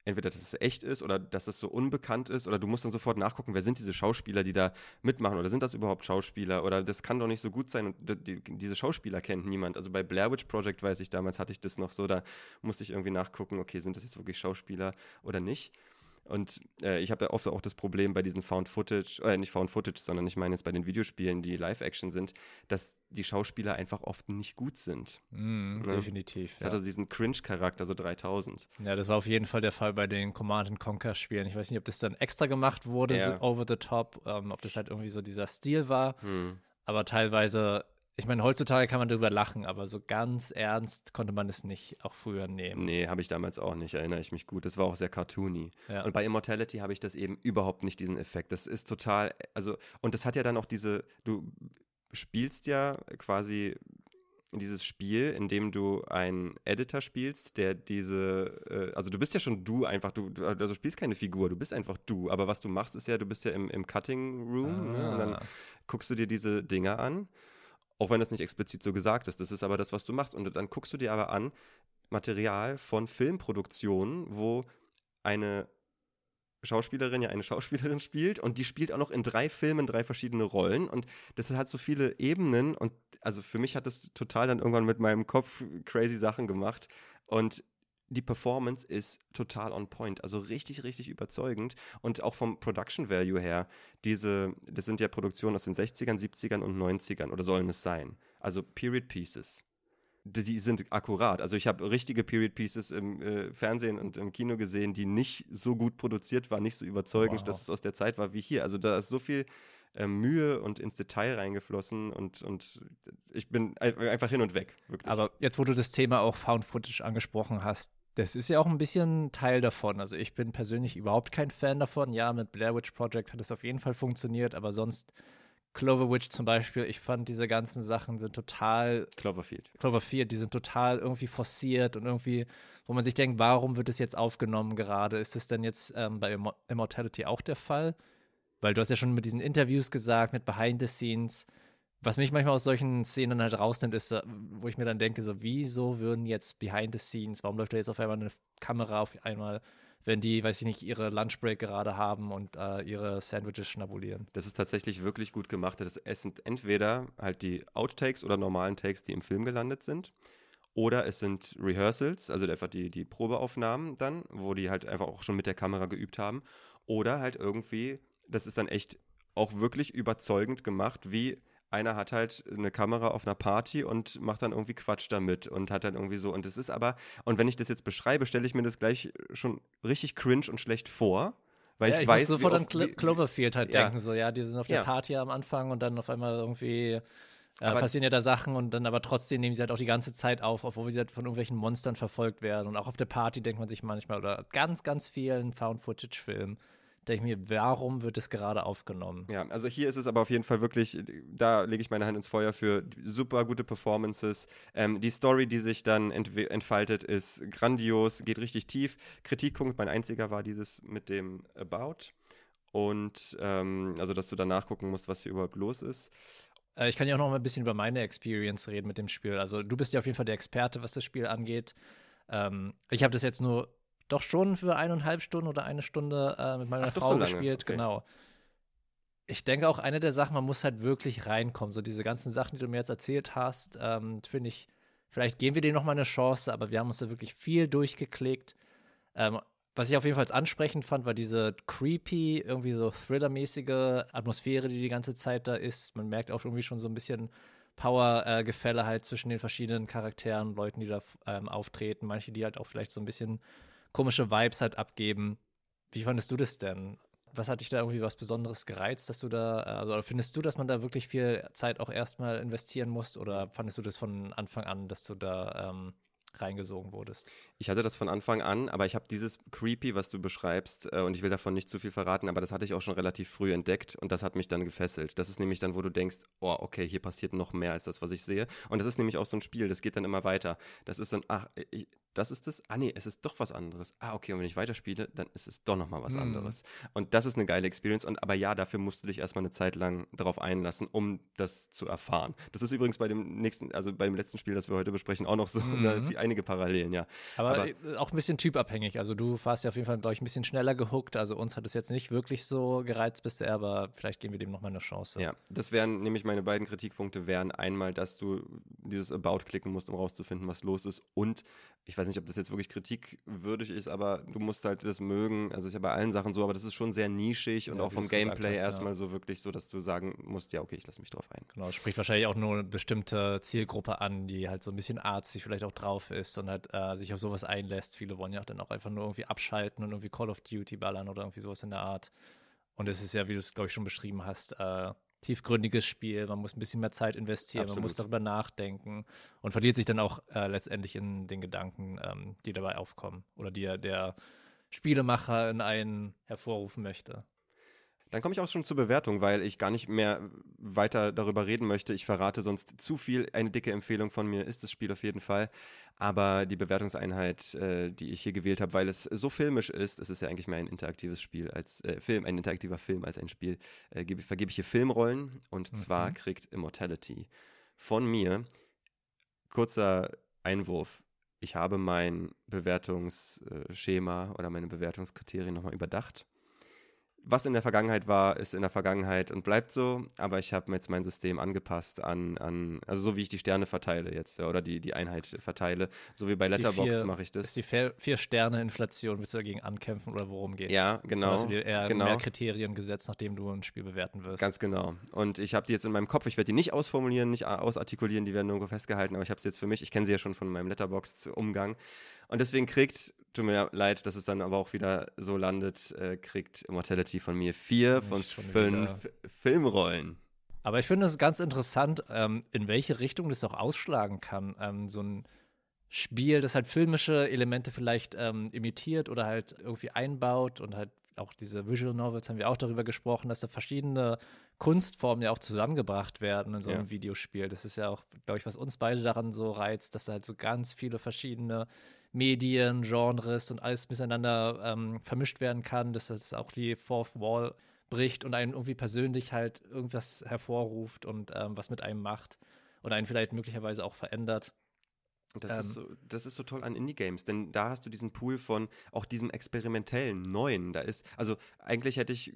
Speaker 1: entweder, dass es echt ist oder dass es so unbekannt ist oder du musst dann sofort nachgucken, wer sind diese Schauspieler, die da mitmachen oder sind das überhaupt Schauspieler oder das kann doch nicht so gut sein und die, diese Schauspieler kennt niemand. Also bei Blair Witch Project weiß ich damals hatte ich das noch so, da musste ich irgendwie nachgucken, okay, sind das jetzt wirklich Schauspieler oder nicht. Und äh, ich habe ja oft auch das Problem bei diesen Found Footage, äh, nicht Found Footage, sondern ich meine jetzt bei den Videospielen, die Live-Action sind, dass die Schauspieler einfach oft nicht gut sind.
Speaker 2: Mm, ne? Definitiv.
Speaker 1: Das ja. hat also diesen Cringe-Charakter, so 3000.
Speaker 2: Ja, das war auf jeden Fall der Fall bei den Command Conquer-Spielen. Ich weiß nicht, ob das dann extra gemacht wurde, ja. so over the top, ähm, ob das halt irgendwie so dieser Stil war. Hm. Aber teilweise ich meine, heutzutage kann man darüber lachen, aber so ganz ernst konnte man es nicht auch früher nehmen.
Speaker 1: Nee, habe ich damals auch nicht, erinnere ich mich gut. Das war auch sehr cartoony. Ja. Und bei Immortality habe ich das eben überhaupt nicht, diesen Effekt. Das ist total, also, und das hat ja dann auch diese, du spielst ja quasi dieses Spiel, in dem du einen Editor spielst, der diese, äh, also du bist ja schon du einfach, du, also spielst keine Figur, du bist einfach du, aber was du machst ist ja, du bist ja im, im Cutting Room ah. ne? und dann ah. guckst du dir diese Dinger an auch wenn das nicht explizit so gesagt ist. Das ist aber das, was du machst. Und dann guckst du dir aber an Material von Filmproduktionen, wo eine Schauspielerin ja eine Schauspielerin spielt und die spielt auch noch in drei Filmen drei verschiedene Rollen und das hat so viele Ebenen und also für mich hat das total dann irgendwann mit meinem Kopf crazy Sachen gemacht und die Performance ist total on point, also richtig, richtig überzeugend. Und auch vom Production Value her, diese, das sind ja Produktionen aus den 60ern, 70ern und 90ern oder sollen es sein. Also Period Pieces. Die sind akkurat. Also ich habe richtige Period Pieces im äh, Fernsehen und im Kino gesehen, die nicht so gut produziert waren, nicht so überzeugend, wow. dass es aus der Zeit war wie hier. Also da ist so viel äh, Mühe und ins Detail reingeflossen und, und ich bin einfach hin und weg,
Speaker 2: wirklich. Aber jetzt, wo du das Thema auch Found Footage angesprochen hast, das ist ja auch ein bisschen Teil davon. Also ich bin persönlich überhaupt kein Fan davon. Ja, mit Blair Witch Project hat es auf jeden Fall funktioniert, aber sonst Cloverwitch zum Beispiel, ich fand diese ganzen Sachen sind total
Speaker 1: Cloverfield.
Speaker 2: Cloverfield, die sind total irgendwie forciert und irgendwie, wo man sich denkt, warum wird es jetzt aufgenommen gerade? Ist es denn jetzt ähm, bei Immortality auch der Fall? Weil du hast ja schon mit diesen Interviews gesagt, mit Behind the Scenes. Was mich manchmal aus solchen Szenen halt rausnimmt, ist, äh, wo ich mir dann denke, so, wieso würden jetzt Behind the Scenes, warum läuft da jetzt auf einmal eine Kamera auf einmal, wenn die, weiß ich nicht, ihre Lunchbreak gerade haben und äh, ihre Sandwiches schnabulieren.
Speaker 1: Das ist tatsächlich wirklich gut gemacht. Das sind entweder halt die Outtakes oder normalen Takes, die im Film gelandet sind. Oder es sind Rehearsals, also einfach die, die Probeaufnahmen dann, wo die halt einfach auch schon mit der Kamera geübt haben. Oder halt irgendwie das ist dann echt auch wirklich überzeugend gemacht, wie einer hat halt eine Kamera auf einer Party und macht dann irgendwie Quatsch damit und hat dann irgendwie so. Und es ist aber, und wenn ich das jetzt beschreibe, stelle ich mir das gleich schon richtig cringe und schlecht vor. Weil ja, ich, ich weiß,
Speaker 2: muss sofort an Clo Cloverfield halt ja. denken, so, ja, die sind auf der ja. Party am Anfang und dann auf einmal irgendwie äh, passieren ja da Sachen und dann aber trotzdem nehmen sie halt auch die ganze Zeit auf, obwohl sie halt von irgendwelchen Monstern verfolgt werden. Und auch auf der Party denkt man sich manchmal, oder ganz, ganz vielen Found-Footage-Filmen, denke ich mir, warum wird es gerade aufgenommen?
Speaker 1: Ja, also hier ist es aber auf jeden Fall wirklich, da lege ich meine Hand ins Feuer für super gute Performances. Ähm, die Story, die sich dann entfaltet, ist grandios, geht richtig tief. Kritikpunkt, mein einziger war dieses mit dem About. Und ähm, also, dass du dann nachgucken musst, was hier überhaupt los ist.
Speaker 2: Äh, ich kann ja auch noch mal ein bisschen über meine Experience reden mit dem Spiel. Also, du bist ja auf jeden Fall der Experte, was das Spiel angeht. Ähm, ich habe das jetzt nur doch schon für eineinhalb Stunden oder eine Stunde äh, mit meiner Ach, Frau so gespielt, okay. genau. Ich denke auch, eine der Sachen, man muss halt wirklich reinkommen. So diese ganzen Sachen, die du mir jetzt erzählt hast, ähm, finde ich, vielleicht geben wir denen noch mal eine Chance, aber wir haben uns da wirklich viel durchgeklickt. Ähm, was ich auf jeden Fall ansprechend fand, war diese creepy, irgendwie so thrillermäßige Atmosphäre, die die ganze Zeit da ist. Man merkt auch irgendwie schon so ein bisschen Power-Gefälle äh, halt zwischen den verschiedenen Charakteren, Leuten, die da ähm, auftreten. Manche, die halt auch vielleicht so ein bisschen komische Vibes halt abgeben. Wie fandest du das denn? Was hat dich da irgendwie was Besonderes gereizt, dass du da, äh, also findest du, dass man da wirklich viel Zeit auch erstmal investieren muss oder fandest du das von Anfang an, dass du da ähm, reingesogen wurdest?
Speaker 1: Ich hatte das von Anfang an, aber ich habe dieses Creepy, was du beschreibst, äh, und ich will davon nicht zu viel verraten, aber das hatte ich auch schon relativ früh entdeckt und das hat mich dann gefesselt. Das ist nämlich dann, wo du denkst, oh, okay, hier passiert noch mehr als das, was ich sehe. Und das ist nämlich auch so ein Spiel, das geht dann immer weiter. Das ist dann, ach, ich, das ist es. Ah, nee, es ist doch was anderes. Ah, okay, und wenn ich weiterspiele, dann ist es doch nochmal was mhm. anderes. Und das ist eine geile Experience. Und aber ja, dafür musst du dich erstmal eine Zeit lang darauf einlassen, um das zu erfahren. Das ist übrigens bei dem nächsten, also beim letzten Spiel, das wir heute besprechen, auch noch so mhm. Einige Parallelen, ja.
Speaker 2: Aber, aber, äh, auch ein bisschen typabhängig. Also du warst ja auf jeden Fall, glaube ich, ein bisschen schneller gehuckt. Also uns hat es jetzt nicht wirklich so gereizt bisher, aber vielleicht geben wir dem nochmal eine Chance.
Speaker 1: Ja, das wären nämlich meine beiden Kritikpunkte wären einmal, dass du dieses About klicken musst, um rauszufinden, was los ist und ich weiß nicht, ob das jetzt wirklich kritikwürdig ist, aber du musst halt das mögen. Also ich habe bei allen Sachen so, aber das ist schon sehr nischig und ja, auch vom Gameplay erstmal ja. so wirklich so, dass du sagen musst, ja, okay, ich lasse mich drauf ein.
Speaker 2: Genau, spricht wahrscheinlich auch nur eine bestimmte Zielgruppe an, die halt so ein bisschen artsy vielleicht auch drauf ist und halt äh, sich auf sowas einlässt. Viele wollen ja auch dann auch einfach nur irgendwie abschalten und irgendwie Call of Duty ballern oder irgendwie sowas in der Art. Und es ist ja, wie du es, glaube ich, schon beschrieben hast, äh, tiefgründiges Spiel, man muss ein bisschen mehr Zeit investieren, Absolut. man muss darüber nachdenken und verliert sich dann auch äh, letztendlich in den Gedanken, ähm, die dabei aufkommen oder die der Spielemacher in einen hervorrufen möchte.
Speaker 1: Dann komme ich auch schon zur Bewertung, weil ich gar nicht mehr weiter darüber reden möchte. Ich verrate sonst zu viel. Eine dicke Empfehlung von mir ist das Spiel auf jeden Fall. Aber die Bewertungseinheit, äh, die ich hier gewählt habe, weil es so filmisch ist, es ist ja eigentlich mehr ein interaktives Spiel als äh, Film, ein interaktiver Film als ein Spiel, äh, gebe, vergebe ich hier Filmrollen und mhm. zwar kriegt Immortality von mir. Kurzer Einwurf. Ich habe mein Bewertungsschema oder meine Bewertungskriterien nochmal überdacht was in der Vergangenheit war, ist in der Vergangenheit und bleibt so, aber ich habe jetzt mein System angepasst an, an, also so wie ich die Sterne verteile jetzt oder die, die Einheit verteile, so wie bei Letterboxd mache ich das.
Speaker 2: Ist die Vier-Sterne-Inflation, willst du dagegen ankämpfen oder worum geht es?
Speaker 1: Ja, genau.
Speaker 2: Du dir eher
Speaker 1: genau.
Speaker 2: mehr Kriterien gesetzt, nachdem du ein Spiel bewerten wirst?
Speaker 1: Ganz genau. Und ich habe die jetzt in meinem Kopf, ich werde die nicht ausformulieren, nicht ausartikulieren, die werden irgendwo festgehalten, aber ich habe sie jetzt für mich, ich kenne sie ja schon von meinem Letterboxd-Umgang und deswegen kriegt tut mir leid, dass es dann aber auch wieder so landet, äh, kriegt Immortality von mir vier von fünf Filmrollen.
Speaker 2: Aber ich finde es ganz interessant, ähm, in welche Richtung das auch ausschlagen kann. Ähm, so ein Spiel, das halt filmische Elemente vielleicht ähm, imitiert oder halt irgendwie einbaut und halt auch diese Visual Novels haben wir auch darüber gesprochen, dass da verschiedene Kunstformen ja auch zusammengebracht werden in so einem ja. Videospiel. Das ist ja auch, glaube ich, was uns beide daran so reizt, dass da halt so ganz viele verschiedene Medien, Genres und alles miteinander ähm, vermischt werden kann, dass das auch die Fourth Wall bricht und einen irgendwie persönlich halt irgendwas hervorruft und ähm, was mit einem macht und einen vielleicht möglicherweise auch verändert.
Speaker 1: Das, ähm, ist so, das ist so toll an Indie-Games, denn da hast du diesen Pool von auch diesem experimentellen, neuen. Da ist, also eigentlich hätte ich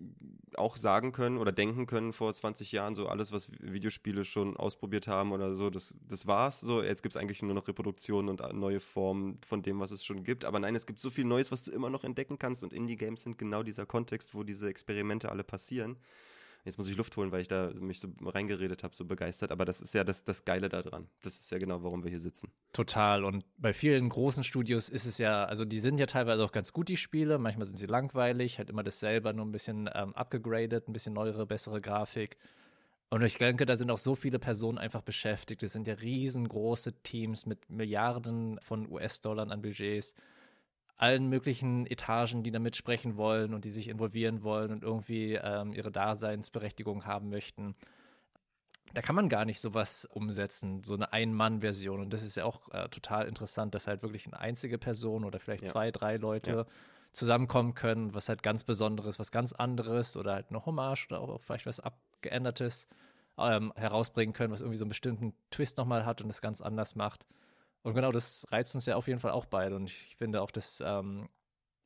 Speaker 1: auch sagen können oder denken können vor 20 Jahren, so alles, was Videospiele schon ausprobiert haben oder so, das, das war's. So, jetzt gibt es eigentlich nur noch Reproduktionen und neue Formen von dem, was es schon gibt. Aber nein, es gibt so viel Neues, was du immer noch entdecken kannst und Indie-Games sind genau dieser Kontext, wo diese Experimente alle passieren. Jetzt muss ich Luft holen, weil ich da mich so reingeredet habe, so begeistert. Aber das ist ja das, das Geile daran. Das ist ja genau, warum wir hier sitzen.
Speaker 2: Total. Und bei vielen großen Studios ist es ja, also die sind ja teilweise auch ganz gut, die Spiele. Manchmal sind sie langweilig, halt immer dasselbe, nur ein bisschen ähm, abgegradet, ein bisschen neuere, bessere Grafik. Und ich denke, da sind auch so viele Personen einfach beschäftigt. Es sind ja riesengroße Teams mit Milliarden von US-Dollar an Budgets allen möglichen Etagen, die da mitsprechen wollen und die sich involvieren wollen und irgendwie ähm, ihre Daseinsberechtigung haben möchten. Da kann man gar nicht sowas umsetzen, so eine Ein-Mann-Version. Und das ist ja auch äh, total interessant, dass halt wirklich eine einzige Person oder vielleicht ja. zwei, drei Leute ja. zusammenkommen können, was halt ganz Besonderes, was ganz anderes oder halt eine Hommage oder auch vielleicht was Abgeändertes ähm, herausbringen können, was irgendwie so einen bestimmten Twist nochmal hat und es ganz anders macht. Und genau, das reizt uns ja auf jeden Fall auch beide. Und ich finde auch, das, ähm,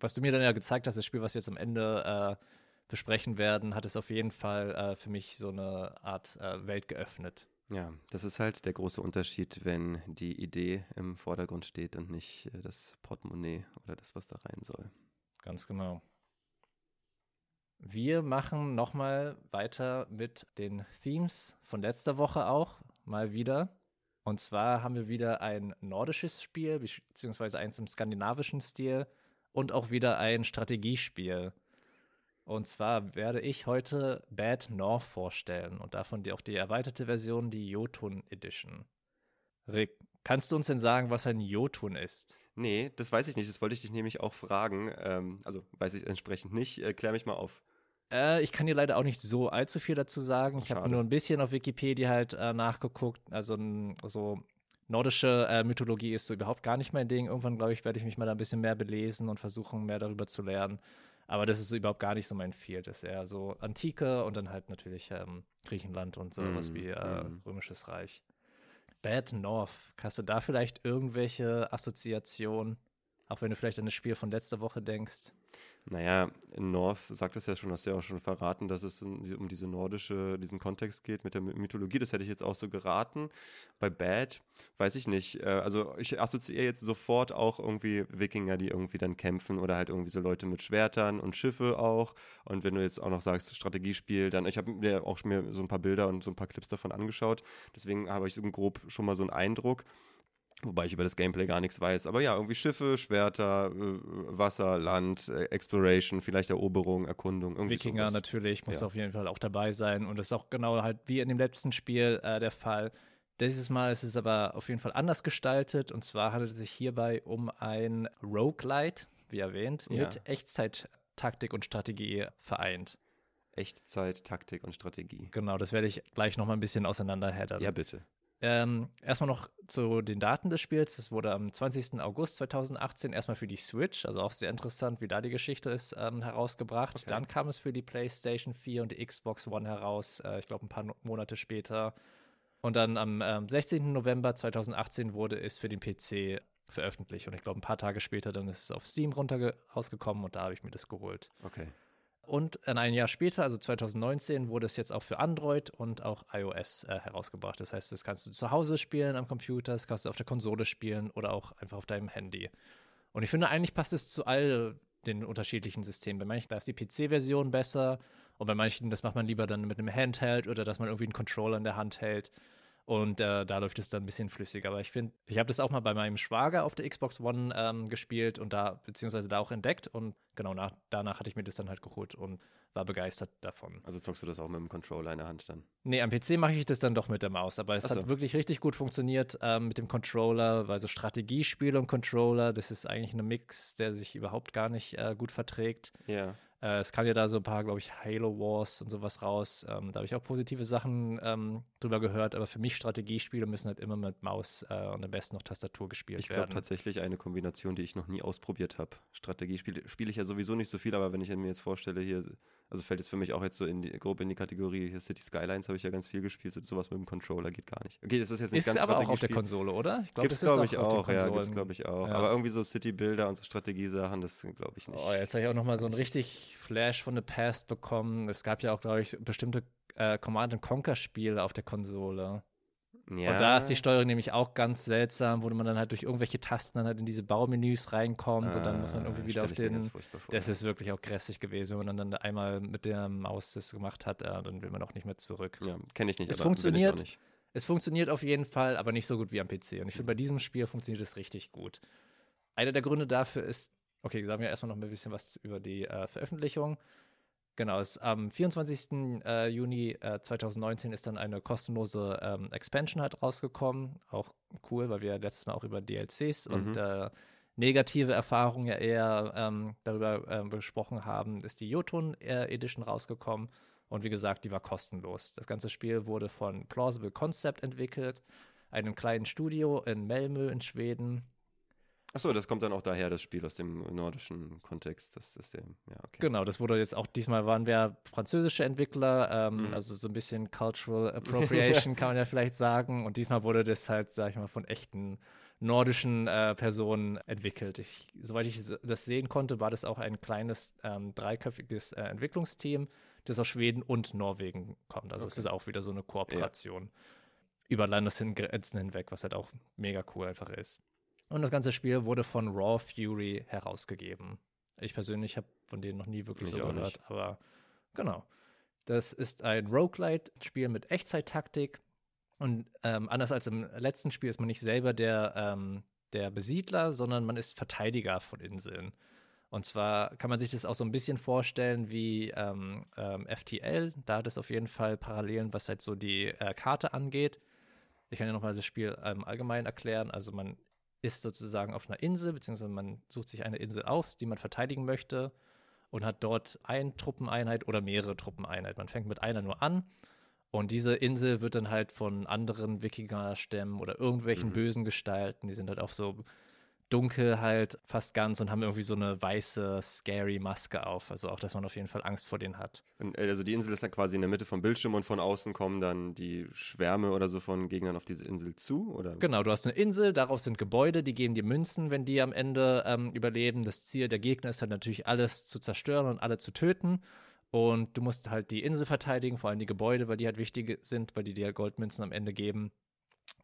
Speaker 2: was du mir dann ja gezeigt hast, das Spiel, was wir jetzt am Ende äh, besprechen werden, hat es auf jeden Fall äh, für mich so eine Art äh, Welt geöffnet.
Speaker 1: Ja, das ist halt der große Unterschied, wenn die Idee im Vordergrund steht und nicht äh, das Portemonnaie oder das, was da rein soll.
Speaker 2: Ganz genau. Wir machen nochmal weiter mit den Themes von letzter Woche auch, mal wieder. Und zwar haben wir wieder ein nordisches Spiel, beziehungsweise eins im skandinavischen Stil und auch wieder ein Strategiespiel. Und zwar werde ich heute Bad North vorstellen und davon die, auch die erweiterte Version, die Jotun Edition. Rick, kannst du uns denn sagen, was ein Jotun ist?
Speaker 1: Nee, das weiß ich nicht. Das wollte ich dich nämlich auch fragen. Ähm, also weiß ich entsprechend nicht. Äh, klär mich mal auf.
Speaker 2: Äh, ich kann dir leider auch nicht so allzu viel dazu sagen. Ich habe nur ein bisschen auf Wikipedia halt äh, nachgeguckt. Also, also nordische äh, Mythologie ist so überhaupt gar nicht mein Ding. Irgendwann, glaube ich, werde ich mich mal da ein bisschen mehr belesen und versuchen, mehr darüber zu lernen. Aber das ist so überhaupt gar nicht so mein Field. Das ist eher so Antike und dann halt natürlich ähm, Griechenland und so mm, was wie äh, mm. Römisches Reich. Bad North, hast du da vielleicht irgendwelche Assoziationen? Auch wenn du vielleicht an das Spiel von letzter Woche denkst?
Speaker 1: Naja, in North sagt es ja schon, hast du ja auch schon verraten, dass es um diese nordische, diesen Kontext geht mit der Mythologie. Das hätte ich jetzt auch so geraten. Bei Bad weiß ich nicht. Äh, also ich assoziiere jetzt sofort auch irgendwie Wikinger, die irgendwie dann kämpfen oder halt irgendwie so Leute mit Schwertern und Schiffe auch. Und wenn du jetzt auch noch sagst, Strategiespiel, dann, ich habe mir auch mir so ein paar Bilder und so ein paar Clips davon angeschaut. Deswegen habe ich so grob schon mal so einen Eindruck. Wobei ich über das Gameplay gar nichts weiß. Aber ja, irgendwie Schiffe, Schwerter, äh, Wasser, Land, äh, Exploration, vielleicht Eroberung, Erkundung.
Speaker 2: Wikinger sowas. natürlich muss ja. auf jeden Fall auch dabei sein. Und das ist auch genau halt wie in dem letzten Spiel äh, der Fall. Dieses Mal ist es aber auf jeden Fall anders gestaltet. Und zwar handelt es sich hierbei um ein Roguelite, wie erwähnt, ja. mit Echtzeit-Taktik und Strategie vereint.
Speaker 1: Echtzeit, Taktik und Strategie.
Speaker 2: Genau, das werde ich gleich noch mal ein bisschen auseinanderhäddern.
Speaker 1: Ja, bitte.
Speaker 2: Ähm, erstmal noch zu den Daten des Spiels. Das wurde am 20. August 2018 erstmal für die Switch, also auch sehr interessant, wie da die Geschichte ist, ähm, herausgebracht. Okay. Dann kam es für die PlayStation 4 und die Xbox One heraus, äh, ich glaube ein paar Monate später. Und dann am ähm, 16. November 2018 wurde es für den PC veröffentlicht. Und ich glaube, ein paar Tage später dann ist es auf Steam runter rausgekommen und da habe ich mir das geholt.
Speaker 1: Okay.
Speaker 2: Und ein Jahr später, also 2019, wurde es jetzt auch für Android und auch iOS äh, herausgebracht. Das heißt, das kannst du zu Hause spielen am Computer, das kannst du auf der Konsole spielen oder auch einfach auf deinem Handy. Und ich finde, eigentlich passt es zu all den unterschiedlichen Systemen. Bei manchen da ist die PC-Version besser und bei manchen, das macht man lieber dann mit einem Handheld oder dass man irgendwie einen Controller in der Hand hält. Und äh, da läuft es dann ein bisschen flüssiger. Aber ich finde, ich habe das auch mal bei meinem Schwager auf der Xbox One ähm, gespielt und da, beziehungsweise da auch entdeckt. Und genau nach, danach hatte ich mir das dann halt geholt und war begeistert davon.
Speaker 1: Also zockst du das auch mit dem Controller in der Hand dann?
Speaker 2: Nee, am PC mache ich das dann doch mit der Maus. Aber es so. hat wirklich richtig gut funktioniert ähm, mit dem Controller, weil so Strategiespiel und Controller, das ist eigentlich ein Mix, der sich überhaupt gar nicht äh, gut verträgt.
Speaker 1: Ja.
Speaker 2: Äh, es kam ja da so ein paar, glaube ich, Halo Wars und sowas raus. Ähm, da habe ich auch positive Sachen ähm, drüber gehört, aber für mich Strategiespiele müssen halt immer mit Maus äh, und am besten noch Tastatur gespielt
Speaker 1: ich
Speaker 2: werden. Ich
Speaker 1: glaube tatsächlich eine Kombination, die ich noch nie ausprobiert habe. Strategiespiele spiele ich ja sowieso nicht so viel, aber wenn ich mir jetzt vorstelle, hier also fällt es für mich auch jetzt so in die, grob in die Kategorie hier City Skylines habe ich ja ganz viel gespielt. Sowas mit dem Controller geht gar nicht. Okay, das ist jetzt nicht
Speaker 2: ist
Speaker 1: ganz
Speaker 2: aber auch auf der Konsole, oder?
Speaker 1: Ich glaube, das glaube ich auch. Ja, gibt's glaube ich auch. Ja. Aber irgendwie so City Builder und so Strategiesachen, das glaube ich nicht.
Speaker 2: Oh, jetzt habe ich auch noch mal so ein richtig Flash von The Past bekommen. Es gab ja auch, glaube ich, bestimmte äh, Command Conquer Spiele auf der Konsole. Ja. Und da ist die Steuerung nämlich auch ganz seltsam, wo man dann halt durch irgendwelche Tasten dann halt in diese Baumenüs reinkommt ah, und dann muss man irgendwie wieder auf den. Das ist wirklich auch grässig gewesen, wenn man dann einmal mit der Maus das gemacht hat, dann will man auch nicht mehr zurück.
Speaker 1: Ja, kenne ich nicht.
Speaker 2: Es funktioniert. Es funktioniert auf jeden Fall, aber nicht so gut wie am PC. Und ich finde, bei diesem Spiel funktioniert es richtig gut. Einer der Gründe dafür ist, okay, sagen wir erstmal noch ein bisschen was über die äh, Veröffentlichung. Genau, es, am 24. Äh, Juni äh, 2019 ist dann eine kostenlose ähm, Expansion halt rausgekommen. Auch cool, weil wir letztes Mal auch über DLCs mhm. und äh, negative Erfahrung ja eher ähm, darüber äh, gesprochen haben, ist die Jotun Edition rausgekommen. Und wie gesagt, die war kostenlos. Das ganze Spiel wurde von Plausible Concept entwickelt, einem kleinen Studio in Malmö in Schweden.
Speaker 1: Achso, das kommt dann auch daher, das Spiel aus dem nordischen Kontext, das System. Ja, okay.
Speaker 2: Genau, das wurde jetzt auch, diesmal waren wir französische Entwickler, ähm, mhm. also so ein bisschen Cultural Appropriation kann man ja vielleicht sagen. Und diesmal wurde das halt, sag ich mal, von echten nordischen äh, Personen entwickelt. Ich, soweit ich das sehen konnte, war das auch ein kleines ähm, dreiköpfiges äh, Entwicklungsteam, das aus Schweden und Norwegen kommt. Also okay. es ist auch wieder so eine Kooperation ja. über Landesgrenzen hinweg, was halt auch mega cool einfach ist. Und das ganze Spiel wurde von Raw Fury herausgegeben. Ich persönlich habe von denen noch nie wirklich gehört, nicht. aber genau. Das ist ein Roguelite-Spiel mit Echtzeit-Taktik. Und ähm, anders als im letzten Spiel ist man nicht selber der, ähm, der Besiedler, sondern man ist Verteidiger von Inseln. Und zwar kann man sich das auch so ein bisschen vorstellen wie ähm, ähm FTL. Da hat es auf jeden Fall Parallelen, was halt so die äh, Karte angeht. Ich kann ja nochmal das Spiel ähm, allgemein erklären. Also man ist sozusagen auf einer Insel, beziehungsweise man sucht sich eine Insel aus, die man verteidigen möchte und hat dort eine Truppeneinheit oder mehrere Truppeneinheiten. Man fängt mit einer nur an und diese Insel wird dann halt von anderen Wikinger-Stämmen oder irgendwelchen mhm. bösen Gestalten, die sind halt auch so dunkel halt fast ganz und haben irgendwie so eine weiße, scary Maske auf. Also auch, dass man auf jeden Fall Angst vor denen hat.
Speaker 1: Und, äh, also die Insel ist dann quasi in der Mitte vom Bildschirm und von außen kommen dann die Schwärme oder so von Gegnern auf diese Insel zu, oder?
Speaker 2: Genau, du hast eine Insel, darauf sind Gebäude, die geben dir Münzen, wenn die am Ende ähm, überleben. Das Ziel der Gegner ist halt natürlich alles zu zerstören und alle zu töten. Und du musst halt die Insel verteidigen, vor allem die Gebäude, weil die halt wichtig sind, weil die dir Goldmünzen am Ende geben.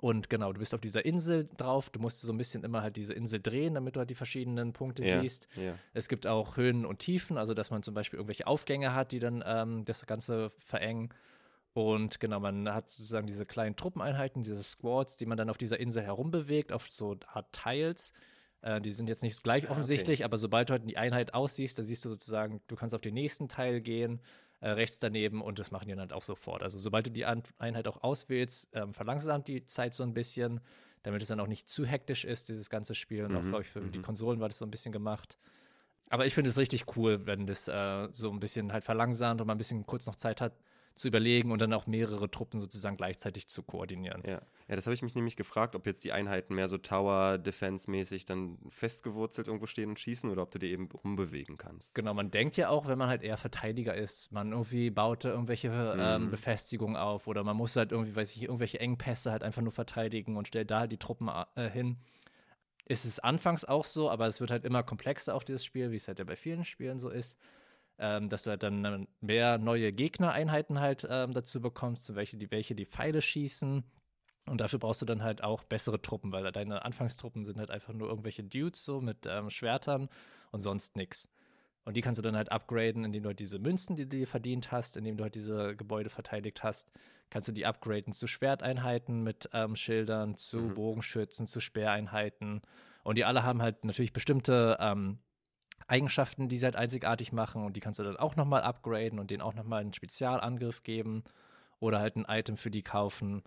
Speaker 2: Und genau, du bist auf dieser Insel drauf. Du musst so ein bisschen immer halt diese Insel drehen, damit du halt die verschiedenen Punkte ja, siehst. Ja. Es gibt auch Höhen und Tiefen, also dass man zum Beispiel irgendwelche Aufgänge hat, die dann ähm, das Ganze verengen. Und genau, man hat sozusagen diese kleinen Truppeneinheiten, diese Squads, die man dann auf dieser Insel herumbewegt, auf so Art Tiles. Äh, die sind jetzt nicht gleich offensichtlich, ah, okay. aber sobald du halt die Einheit aussiehst, da siehst du sozusagen, du kannst auf den nächsten Teil gehen äh, rechts daneben und das machen die dann halt auch sofort. Also sobald du die Einheit auch auswählst, ähm, verlangsamt die Zeit so ein bisschen, damit es dann auch nicht zu hektisch ist, dieses ganze Spiel. Und mhm. auch, glaube ich, für mhm. die Konsolen war das so ein bisschen gemacht. Aber ich finde es richtig cool, wenn das äh, so ein bisschen halt verlangsamt und man ein bisschen kurz noch Zeit hat, zu überlegen und dann auch mehrere Truppen sozusagen gleichzeitig zu koordinieren.
Speaker 1: Ja, ja das habe ich mich nämlich gefragt, ob jetzt die Einheiten mehr so Tower-Defense-mäßig dann festgewurzelt irgendwo stehen und schießen oder ob du die eben rumbewegen kannst.
Speaker 2: Genau, man denkt ja auch, wenn man halt eher Verteidiger ist, man irgendwie baut irgendwelche ähm, mhm. Befestigungen auf oder man muss halt irgendwie, weiß ich, irgendwelche Engpässe halt einfach nur verteidigen und stellt da halt die Truppen äh, hin ist es anfangs auch so, aber es wird halt immer komplexer, auch dieses Spiel, wie es halt ja bei vielen Spielen so ist ähm, dass du halt dann mehr neue Gegnereinheiten halt ähm, dazu bekommst, welche die, welche die Pfeile schießen. Und dafür brauchst du dann halt auch bessere Truppen, weil deine Anfangstruppen sind halt einfach nur irgendwelche Dudes so mit ähm, Schwertern und sonst nichts. Und die kannst du dann halt upgraden, indem du halt diese Münzen, die du dir verdient hast, indem du halt diese Gebäude verteidigt hast, kannst du die upgraden zu Schwerteinheiten mit ähm, Schildern, zu mhm. Bogenschützen, zu Speereinheiten. Und die alle haben halt natürlich bestimmte ähm, Eigenschaften, die sie halt einzigartig machen und die kannst du dann auch nochmal upgraden und denen auch nochmal einen Spezialangriff geben oder halt ein Item für die kaufen.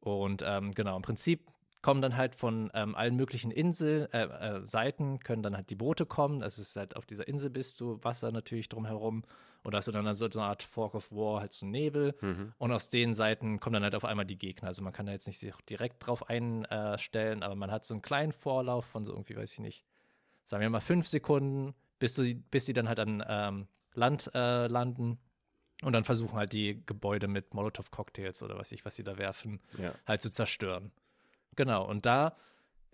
Speaker 2: Und ähm, genau, im Prinzip kommen dann halt von ähm, allen möglichen Insel, äh, äh, Seiten können dann halt die Boote kommen. Es ist halt auf dieser Insel bist du, Wasser natürlich drumherum. Und da hast du dann so eine Art Fork of War, halt so Nebel. Mhm. Und aus den Seiten kommen dann halt auf einmal die Gegner. Also man kann da jetzt nicht sich direkt drauf einstellen, aber man hat so einen kleinen Vorlauf von so irgendwie, weiß ich nicht, sagen wir mal fünf Sekunden, bis, du, bis die dann halt an ähm, Land äh, landen und dann versuchen halt die Gebäude mit Molotow-Cocktails oder was ich, was sie da werfen, ja. halt zu zerstören. Genau, und da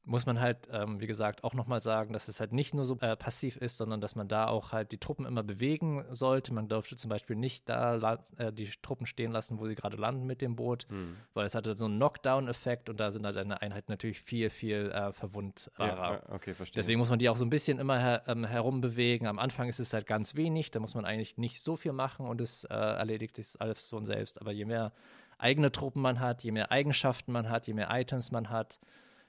Speaker 2: muss man halt, ähm, wie gesagt, auch nochmal sagen, dass es halt nicht nur so äh, passiv ist, sondern dass man da auch halt die Truppen immer bewegen sollte. Man dürfte zum Beispiel nicht da äh, die Truppen stehen lassen, wo sie gerade landen mit dem Boot, hm. weil es hatte so einen Knockdown-Effekt und da sind halt eine Einheit natürlich viel, viel äh, verwundbarer.
Speaker 1: Ja, okay, verstehe.
Speaker 2: Deswegen muss man die auch so ein bisschen immer her ähm, herumbewegen. Am Anfang ist es halt ganz wenig, da muss man eigentlich nicht so viel machen und es äh, erledigt sich alles von selbst. Aber je mehr eigene Truppen man hat, je mehr Eigenschaften man hat, je mehr Items man hat,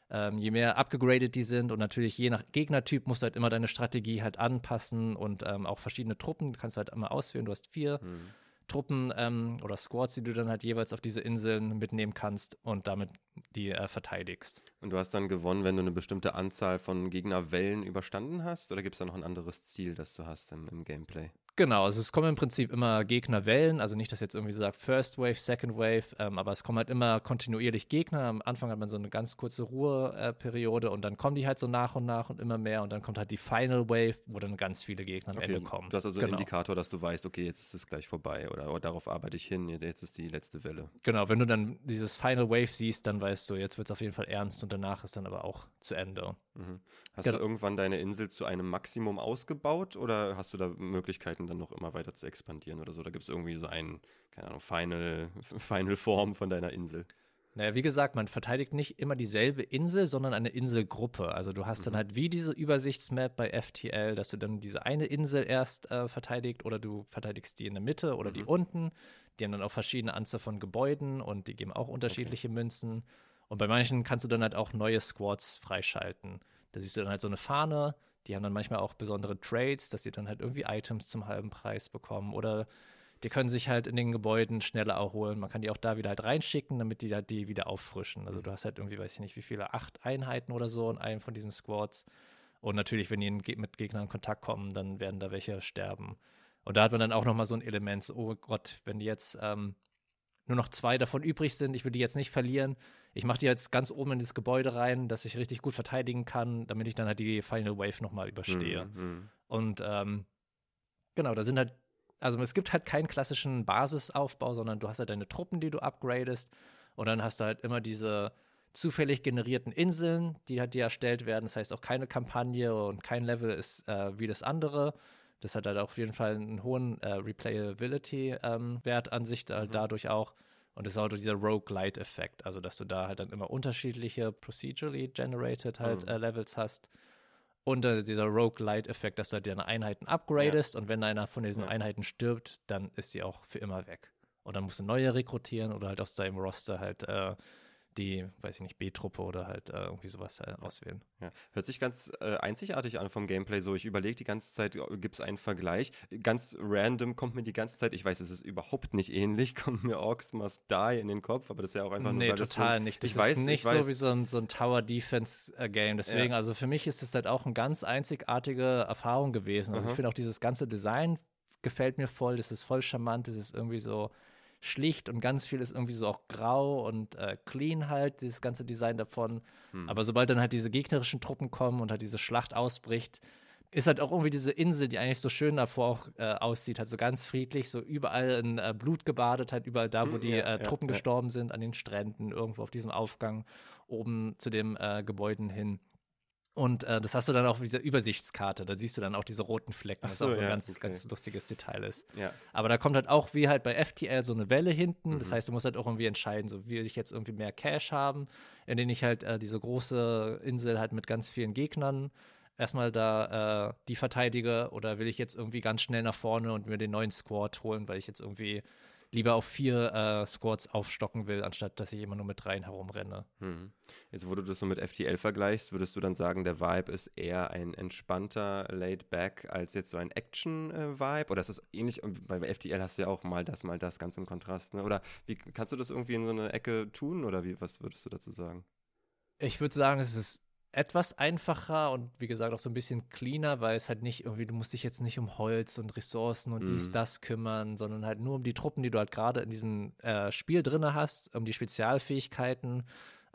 Speaker 2: ähm, je mehr abgegradet die sind und natürlich je nach Gegnertyp musst du halt immer deine Strategie halt anpassen und ähm, auch verschiedene Truppen, du kannst halt immer auswählen, du hast vier mhm. Truppen ähm, oder Squads, die du dann halt jeweils auf diese Inseln mitnehmen kannst und damit die äh, verteidigst.
Speaker 1: Und du hast dann gewonnen, wenn du eine bestimmte Anzahl von Gegnerwellen überstanden hast? Oder gibt es da noch ein anderes Ziel, das du hast im, im Gameplay?
Speaker 2: Genau, also es kommen im Prinzip immer Gegnerwellen, also nicht, dass jetzt irgendwie sagt First Wave, Second Wave, ähm, aber es kommen halt immer kontinuierlich Gegner. Am Anfang hat man so eine ganz kurze Ruheperiode und dann kommen die halt so nach und nach und immer mehr und dann kommt halt die Final Wave, wo dann ganz viele Gegner am okay, Ende kommen.
Speaker 1: Du hast also genau. einen Indikator, dass du weißt, okay, jetzt ist es gleich vorbei oder, oder darauf arbeite ich hin, jetzt ist die letzte Welle.
Speaker 2: Genau, wenn du dann dieses Final Wave siehst, dann weißt du, jetzt wird es auf jeden Fall ernst und danach ist dann aber auch zu Ende.
Speaker 1: Mhm. Hast genau. du irgendwann deine Insel zu einem Maximum ausgebaut oder hast du da Möglichkeiten, dann noch immer weiter zu expandieren oder so? Da gibt es irgendwie so ein, keine Ahnung, Final, Final Form von deiner Insel.
Speaker 2: Naja, wie gesagt, man verteidigt nicht immer dieselbe Insel, sondern eine Inselgruppe. Also du hast mhm. dann halt wie diese Übersichtsmap bei FTL, dass du dann diese eine Insel erst äh, verteidigt oder du verteidigst die in der Mitte oder mhm. die unten. Die haben dann auch verschiedene Anzahl von Gebäuden und die geben auch unterschiedliche okay. Münzen. Und bei manchen kannst du dann halt auch neue Squads freischalten. Da siehst du dann halt so eine Fahne, die haben dann manchmal auch besondere Trades, dass sie dann halt irgendwie Items zum halben Preis bekommen oder die können sich halt in den Gebäuden schneller erholen. Man kann die auch da wieder halt reinschicken, damit die da die wieder auffrischen. Also du hast halt irgendwie, weiß ich nicht, wie viele, acht Einheiten oder so in einem von diesen Squads. Und natürlich, wenn die mit Gegnern in Kontakt kommen, dann werden da welche sterben. Und da hat man dann auch nochmal so ein Element, so, oh Gott, wenn die jetzt ähm, nur noch zwei davon übrig sind, ich will die jetzt nicht verlieren, ich mache die jetzt ganz oben in das Gebäude rein, dass ich richtig gut verteidigen kann, damit ich dann halt die Final Wave nochmal überstehe. Mhm, mhm. Und ähm, genau, da sind halt, also es gibt halt keinen klassischen Basisaufbau, sondern du hast halt deine Truppen, die du upgradest und dann hast du halt immer diese zufällig generierten Inseln, die halt dir erstellt werden. Das heißt auch keine Kampagne und kein Level ist äh, wie das andere. Das hat halt auf jeden Fall einen hohen äh, Replayability-Wert ähm, an sich, äh, mhm. dadurch auch. Und es ist auch dieser Roguelite-Effekt, also dass du da halt dann immer unterschiedliche procedurally generated halt mhm. äh, Levels hast. Und äh, dieser Roguelite-Effekt, dass du halt deine Einheiten upgradest ja. und wenn einer von diesen ja. Einheiten stirbt, dann ist sie auch für immer weg. Und dann musst du neue rekrutieren oder halt aus deinem Roster halt äh, die, weiß ich nicht, B-Truppe oder halt äh, irgendwie sowas äh, auswählen.
Speaker 1: Ja. Hört sich ganz äh, einzigartig an vom Gameplay so. Ich überlege die ganze Zeit, gibt es einen Vergleich? Ganz random kommt mir die ganze Zeit, ich weiß, es ist überhaupt nicht ähnlich, kommt mir Orcs Must Die in den Kopf, aber das ist ja auch einfach
Speaker 2: nur. Nee, total so, nicht. Das ich ist weiß, nicht so weiß. wie so ein, so ein Tower-Defense-Game. Deswegen, ja. also für mich ist es halt auch eine ganz einzigartige Erfahrung gewesen. Also Aha. ich finde auch dieses ganze Design gefällt mir voll, das ist voll charmant, das ist irgendwie so schlicht und ganz viel ist irgendwie so auch grau und äh, clean halt, dieses ganze Design davon. Hm. Aber sobald dann halt diese gegnerischen Truppen kommen und halt diese Schlacht ausbricht, ist halt auch irgendwie diese Insel, die eigentlich so schön davor auch äh, aussieht, halt so ganz friedlich, so überall in äh, Blut gebadet, halt überall da, wo hm, die ja, äh, Truppen ja, gestorben ja. sind, an den Stränden, irgendwo auf diesem Aufgang oben zu den äh, Gebäuden hin. Und äh, das hast du dann auch auf dieser Übersichtskarte. Da siehst du dann auch diese roten Flecken, was so, auch so ein ja, ganz, okay. ganz lustiges Detail ist. Ja. Aber da kommt halt auch, wie halt bei FTL, so eine Welle hinten. Mhm. Das heißt, du musst halt auch irgendwie entscheiden, so will ich jetzt irgendwie mehr Cash haben, in denen ich halt äh, diese große Insel halt mit ganz vielen Gegnern erstmal da äh, die verteidige oder will ich jetzt irgendwie ganz schnell nach vorne und mir den neuen Squad holen, weil ich jetzt irgendwie lieber auf vier äh, Squads aufstocken will, anstatt dass ich immer nur mit dreien herumrenne. Hm.
Speaker 1: Jetzt, wo du das so mit FTL vergleichst, würdest du dann sagen, der Vibe ist eher ein entspannter Laid Back als jetzt so ein Action-Vibe? Oder ist das ähnlich? Bei FTL hast du ja auch mal das, mal das ganz im Kontrast. Ne? Oder wie kannst du das irgendwie in so eine Ecke tun? Oder wie, was würdest du dazu sagen?
Speaker 2: Ich würde sagen, es ist etwas einfacher und wie gesagt auch so ein bisschen cleaner, weil es halt nicht irgendwie, du musst dich jetzt nicht um Holz und Ressourcen und mhm. dies, das kümmern, sondern halt nur um die Truppen, die du halt gerade in diesem äh, Spiel drin hast, um die Spezialfähigkeiten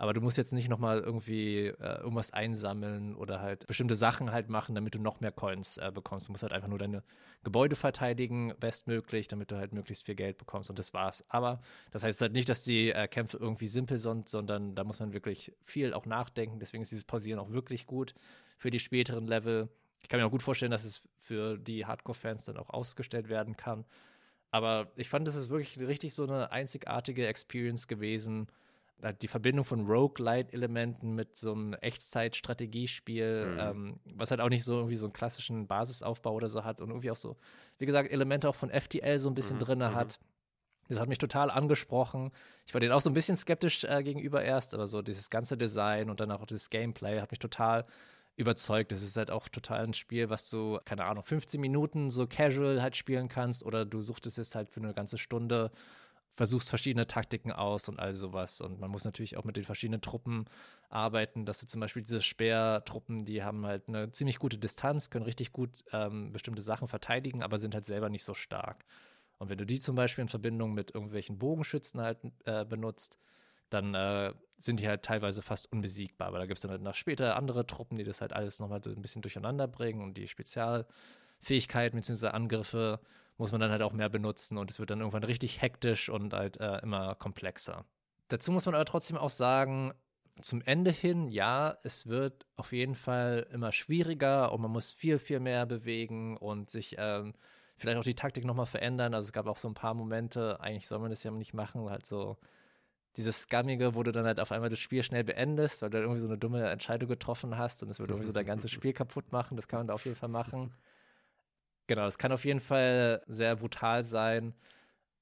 Speaker 2: aber du musst jetzt nicht nochmal irgendwie äh, irgendwas einsammeln oder halt bestimmte Sachen halt machen, damit du noch mehr Coins äh, bekommst. Du musst halt einfach nur deine Gebäude verteidigen, bestmöglich, damit du halt möglichst viel Geld bekommst und das war's. Aber das heißt halt nicht, dass die äh, Kämpfe irgendwie simpel sind, sondern da muss man wirklich viel auch nachdenken. Deswegen ist dieses Pausieren auch wirklich gut für die späteren Level. Ich kann mir auch gut vorstellen, dass es für die Hardcore-Fans dann auch ausgestellt werden kann. Aber ich fand, das ist wirklich richtig so eine einzigartige Experience gewesen die Verbindung von Roguelite-Elementen mit so einem Echtzeit-Strategiespiel, mhm. ähm, was halt auch nicht so irgendwie so einen klassischen Basisaufbau oder so hat und irgendwie auch so, wie gesagt, Elemente auch von FTL so ein bisschen mhm. drin mhm. hat. Das hat mich total angesprochen. Ich war denen auch so ein bisschen skeptisch äh, gegenüber erst, aber so dieses ganze Design und dann auch das Gameplay hat mich total überzeugt. Es ist halt auch total ein Spiel, was du, keine Ahnung, 15 Minuten so casual halt spielen kannst oder du suchtest es halt für eine ganze Stunde, versuchst verschiedene Taktiken aus und all sowas. Und man muss natürlich auch mit den verschiedenen Truppen arbeiten, dass du zum Beispiel diese Speertruppen, die haben halt eine ziemlich gute Distanz, können richtig gut ähm, bestimmte Sachen verteidigen, aber sind halt selber nicht so stark. Und wenn du die zum Beispiel in Verbindung mit irgendwelchen Bogenschützen halt äh, benutzt, dann äh, sind die halt teilweise fast unbesiegbar. Aber da gibt es dann halt nach später andere Truppen, die das halt alles nochmal so ein bisschen durcheinander bringen und die Spezialfähigkeiten bzw. Angriffe muss man dann halt auch mehr benutzen und es wird dann irgendwann richtig hektisch und halt äh, immer komplexer. Dazu muss man aber trotzdem auch sagen, zum Ende hin, ja, es wird auf jeden Fall immer schwieriger und man muss viel, viel mehr bewegen und sich ähm, vielleicht auch die Taktik nochmal verändern. Also es gab auch so ein paar Momente, eigentlich soll man das ja nicht machen, halt so dieses Scammige, wo du dann halt auf einmal das Spiel schnell beendest, weil du irgendwie so eine dumme Entscheidung getroffen hast und es würde irgendwie so dein ganzes Spiel kaputt machen. Das kann man da auf jeden Fall machen. Genau, das kann auf jeden Fall sehr brutal sein.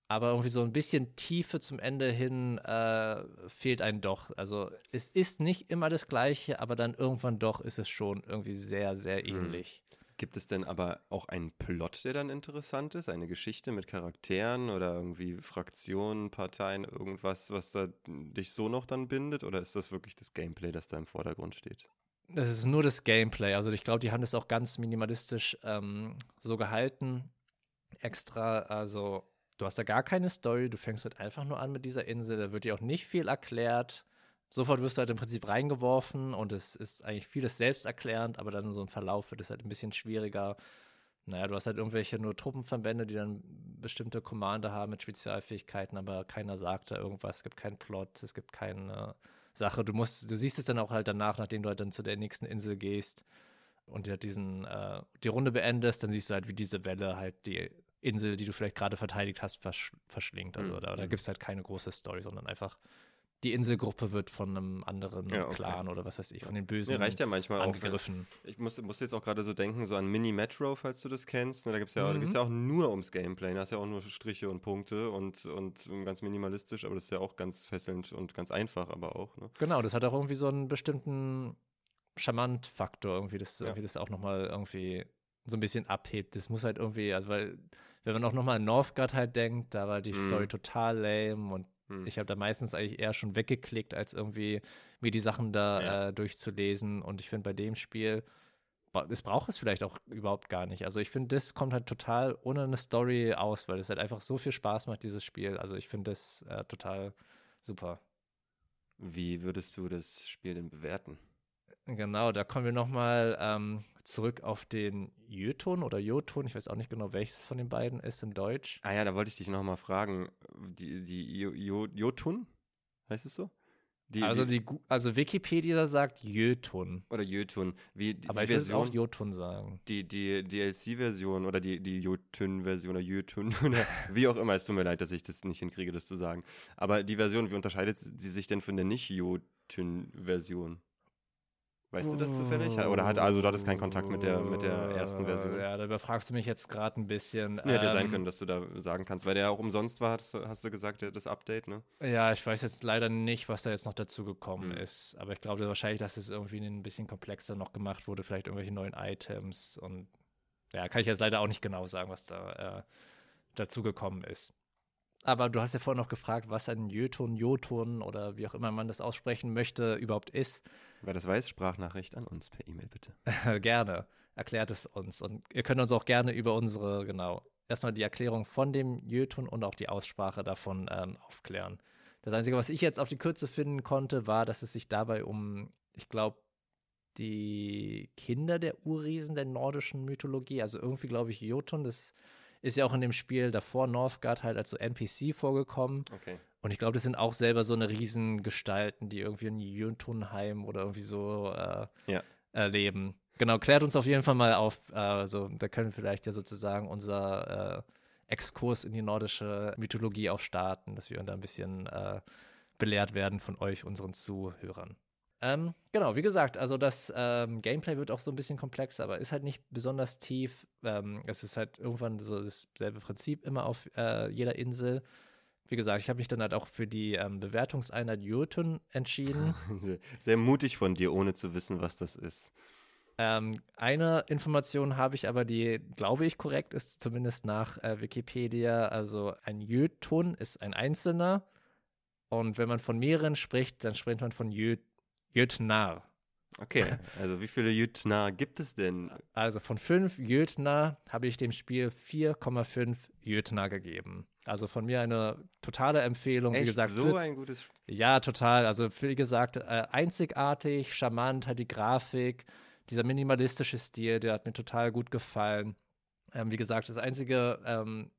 Speaker 2: Aber irgendwie so ein bisschen Tiefe zum Ende hin äh, fehlt einem doch. Also es ist nicht immer das Gleiche, aber dann irgendwann doch ist es schon irgendwie sehr, sehr mhm. ähnlich.
Speaker 1: Gibt es denn aber auch einen Plot, der dann interessant ist? Eine Geschichte mit Charakteren oder irgendwie Fraktionen, Parteien, irgendwas, was da dich so noch dann bindet? Oder ist das wirklich das Gameplay, das da im Vordergrund steht?
Speaker 2: Das ist nur das Gameplay. Also ich glaube, die haben das auch ganz minimalistisch ähm, so gehalten. Extra, also du hast da gar keine Story, du fängst halt einfach nur an mit dieser Insel, da wird dir auch nicht viel erklärt. Sofort wirst du halt im Prinzip reingeworfen und es ist eigentlich vieles selbsterklärend, aber dann so im Verlauf wird es halt ein bisschen schwieriger. Naja, du hast halt irgendwelche nur Truppenverbände, die dann bestimmte Kommande haben mit Spezialfähigkeiten, aber keiner sagt da irgendwas, es gibt keinen Plot, es gibt keine Sache. Du musst, du siehst es dann auch halt danach, nachdem du halt dann zu der nächsten Insel gehst und dir diesen, äh, die Runde beendest, dann siehst du halt, wie diese Welle halt die Insel, die du vielleicht gerade verteidigt hast, versch verschlingt. Also mhm. da, da mhm. gibt es halt keine große Story, sondern einfach die Inselgruppe wird von einem anderen ja, okay. Clan oder was weiß ich, von den Bösen
Speaker 1: ja, reicht ja manchmal
Speaker 2: angegriffen.
Speaker 1: Auch, ich muss, muss jetzt auch gerade so denken, so an Mini-Metro, falls du das kennst. Ne, da gibt es ja, mhm. ja auch nur ums Gameplay. Da hast ja auch nur Striche und Punkte und, und ganz minimalistisch, aber das ist ja auch ganz fesselnd und ganz einfach, aber auch. Ne?
Speaker 2: Genau, das hat auch irgendwie so einen bestimmten Charmant-Faktor, irgendwie, das, ja. irgendwie das auch nochmal irgendwie so ein bisschen abhebt. Das muss halt irgendwie, also weil, wenn man auch nochmal an Northgard halt denkt, da war die mhm. Story total lame und hm. Ich habe da meistens eigentlich eher schon weggeklickt, als irgendwie mir die Sachen da ja. äh, durchzulesen. Und ich finde bei dem Spiel, es braucht es vielleicht auch überhaupt gar nicht. Also ich finde, das kommt halt total ohne eine Story aus, weil es halt einfach so viel Spaß macht, dieses Spiel. Also ich finde das äh, total super.
Speaker 1: Wie würdest du das Spiel denn bewerten?
Speaker 2: Genau, da kommen wir nochmal ähm, zurück auf den Jöton oder Joton. Ich weiß auch nicht genau, welches von den beiden ist in Deutsch.
Speaker 1: Ah ja, da wollte ich dich nochmal fragen. Die, die Jotun? Heißt es so?
Speaker 2: Die, also, die, also Wikipedia sagt Jötun.
Speaker 1: Oder Jötun. Wie, die,
Speaker 2: Aber ich würde auch Jotun sagen.
Speaker 1: Die, die DLC-Version oder die, die Jotun-Version oder Jötun oder wie auch immer. Es tut mir leid, dass ich das nicht hinkriege, das zu sagen. Aber die Version, wie unterscheidet sie sich denn von der Nicht-Jotun-Version? Weißt du das zufällig? Oder hat also du hattest keinen Kontakt mit der mit der ersten Version?
Speaker 2: Ja, da überfragst du mich jetzt gerade ein bisschen.
Speaker 1: Ja, hätte ähm, sein können, dass du da sagen kannst, weil der ja auch umsonst war, hast, hast, du gesagt, das Update, ne?
Speaker 2: Ja, ich weiß jetzt leider nicht, was da jetzt noch dazu gekommen hm. ist. Aber ich glaube wahrscheinlich, dass es irgendwie ein bisschen komplexer noch gemacht wurde, vielleicht irgendwelche neuen Items und ja, kann ich jetzt leider auch nicht genau sagen, was da äh, dazu gekommen ist. Aber du hast ja vorhin noch gefragt, was ein Jöton, Joton oder wie auch immer man das aussprechen möchte, überhaupt ist.
Speaker 1: Wer das weiß, Sprachnachricht an uns per E-Mail bitte.
Speaker 2: gerne. Erklärt es uns. Und ihr könnt uns auch gerne über unsere, genau, erstmal die Erklärung von dem Jöton und auch die Aussprache davon ähm, aufklären. Das Einzige, was ich jetzt auf die Kürze finden konnte, war, dass es sich dabei um, ich glaube, die Kinder der Urriesen der nordischen Mythologie, also irgendwie glaube ich Jotun, das ist ja auch in dem Spiel davor Northgard halt als so NPC vorgekommen.
Speaker 1: Okay.
Speaker 2: Und ich glaube, das sind auch selber so eine Riesengestalten, die irgendwie in Jötunheim oder irgendwie so äh, ja. erleben. Genau, klärt uns auf jeden Fall mal auf. Also, da können wir vielleicht ja sozusagen unser äh, Exkurs in die nordische Mythologie auch starten, dass wir da ein bisschen äh, belehrt werden von euch, unseren Zuhörern. Ähm, genau, wie gesagt, also das ähm, Gameplay wird auch so ein bisschen komplexer, aber ist halt nicht besonders tief. Ähm, es ist halt irgendwann so dasselbe Prinzip immer auf äh, jeder Insel. Wie gesagt, ich habe mich dann halt auch für die ähm, Bewertungseinheit Jotun entschieden.
Speaker 1: Sehr mutig von dir, ohne zu wissen, was das ist.
Speaker 2: Ähm, eine Information habe ich aber, die, glaube ich, korrekt ist, zumindest nach äh, Wikipedia. Also ein Jötun ist ein einzelner. Und wenn man von mehreren spricht, dann spricht man von Jötnar.
Speaker 1: Okay, also wie viele Jötnar gibt es denn?
Speaker 2: Also von fünf Jötnar habe ich dem Spiel 4,5 Jötnar gegeben. Also von mir eine totale Empfehlung.
Speaker 1: Echt?
Speaker 2: Wie gesagt,
Speaker 1: so ein gutes
Speaker 2: Spiel. Ja, total. Also wie gesagt, äh, einzigartig, charmant, halt die Grafik, dieser minimalistische Stil, der hat mir total gut gefallen. Ähm, wie gesagt, das einzige ähm,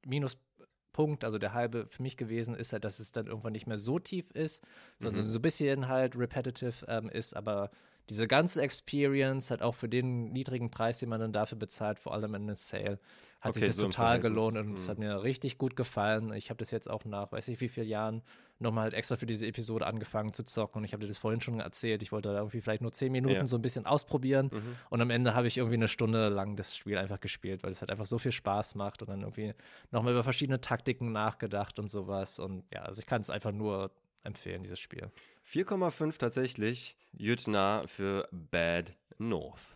Speaker 2: Minuspunkt, also der halbe für mich gewesen, ist halt, dass es dann irgendwann nicht mehr so tief ist, sondern mhm. so ein bisschen halt repetitive ähm, ist, aber diese ganze Experience hat auch für den niedrigen Preis, den man dann dafür bezahlt, vor allem in einem Sale, hat okay, sich das so total gelohnt und es mhm. hat mir richtig gut gefallen. Ich habe das jetzt auch nach, weiß ich wie vielen Jahren, nochmal halt extra für diese Episode angefangen zu zocken und ich habe dir das vorhin schon erzählt. Ich wollte da irgendwie vielleicht nur zehn Minuten ja. so ein bisschen ausprobieren mhm. und am Ende habe ich irgendwie eine Stunde lang das Spiel einfach gespielt, weil es halt einfach so viel Spaß macht und dann irgendwie nochmal über verschiedene Taktiken nachgedacht und sowas und ja, also ich kann es einfach nur empfehlen, dieses Spiel.
Speaker 1: 4,5 tatsächlich. Jütna für Bad North.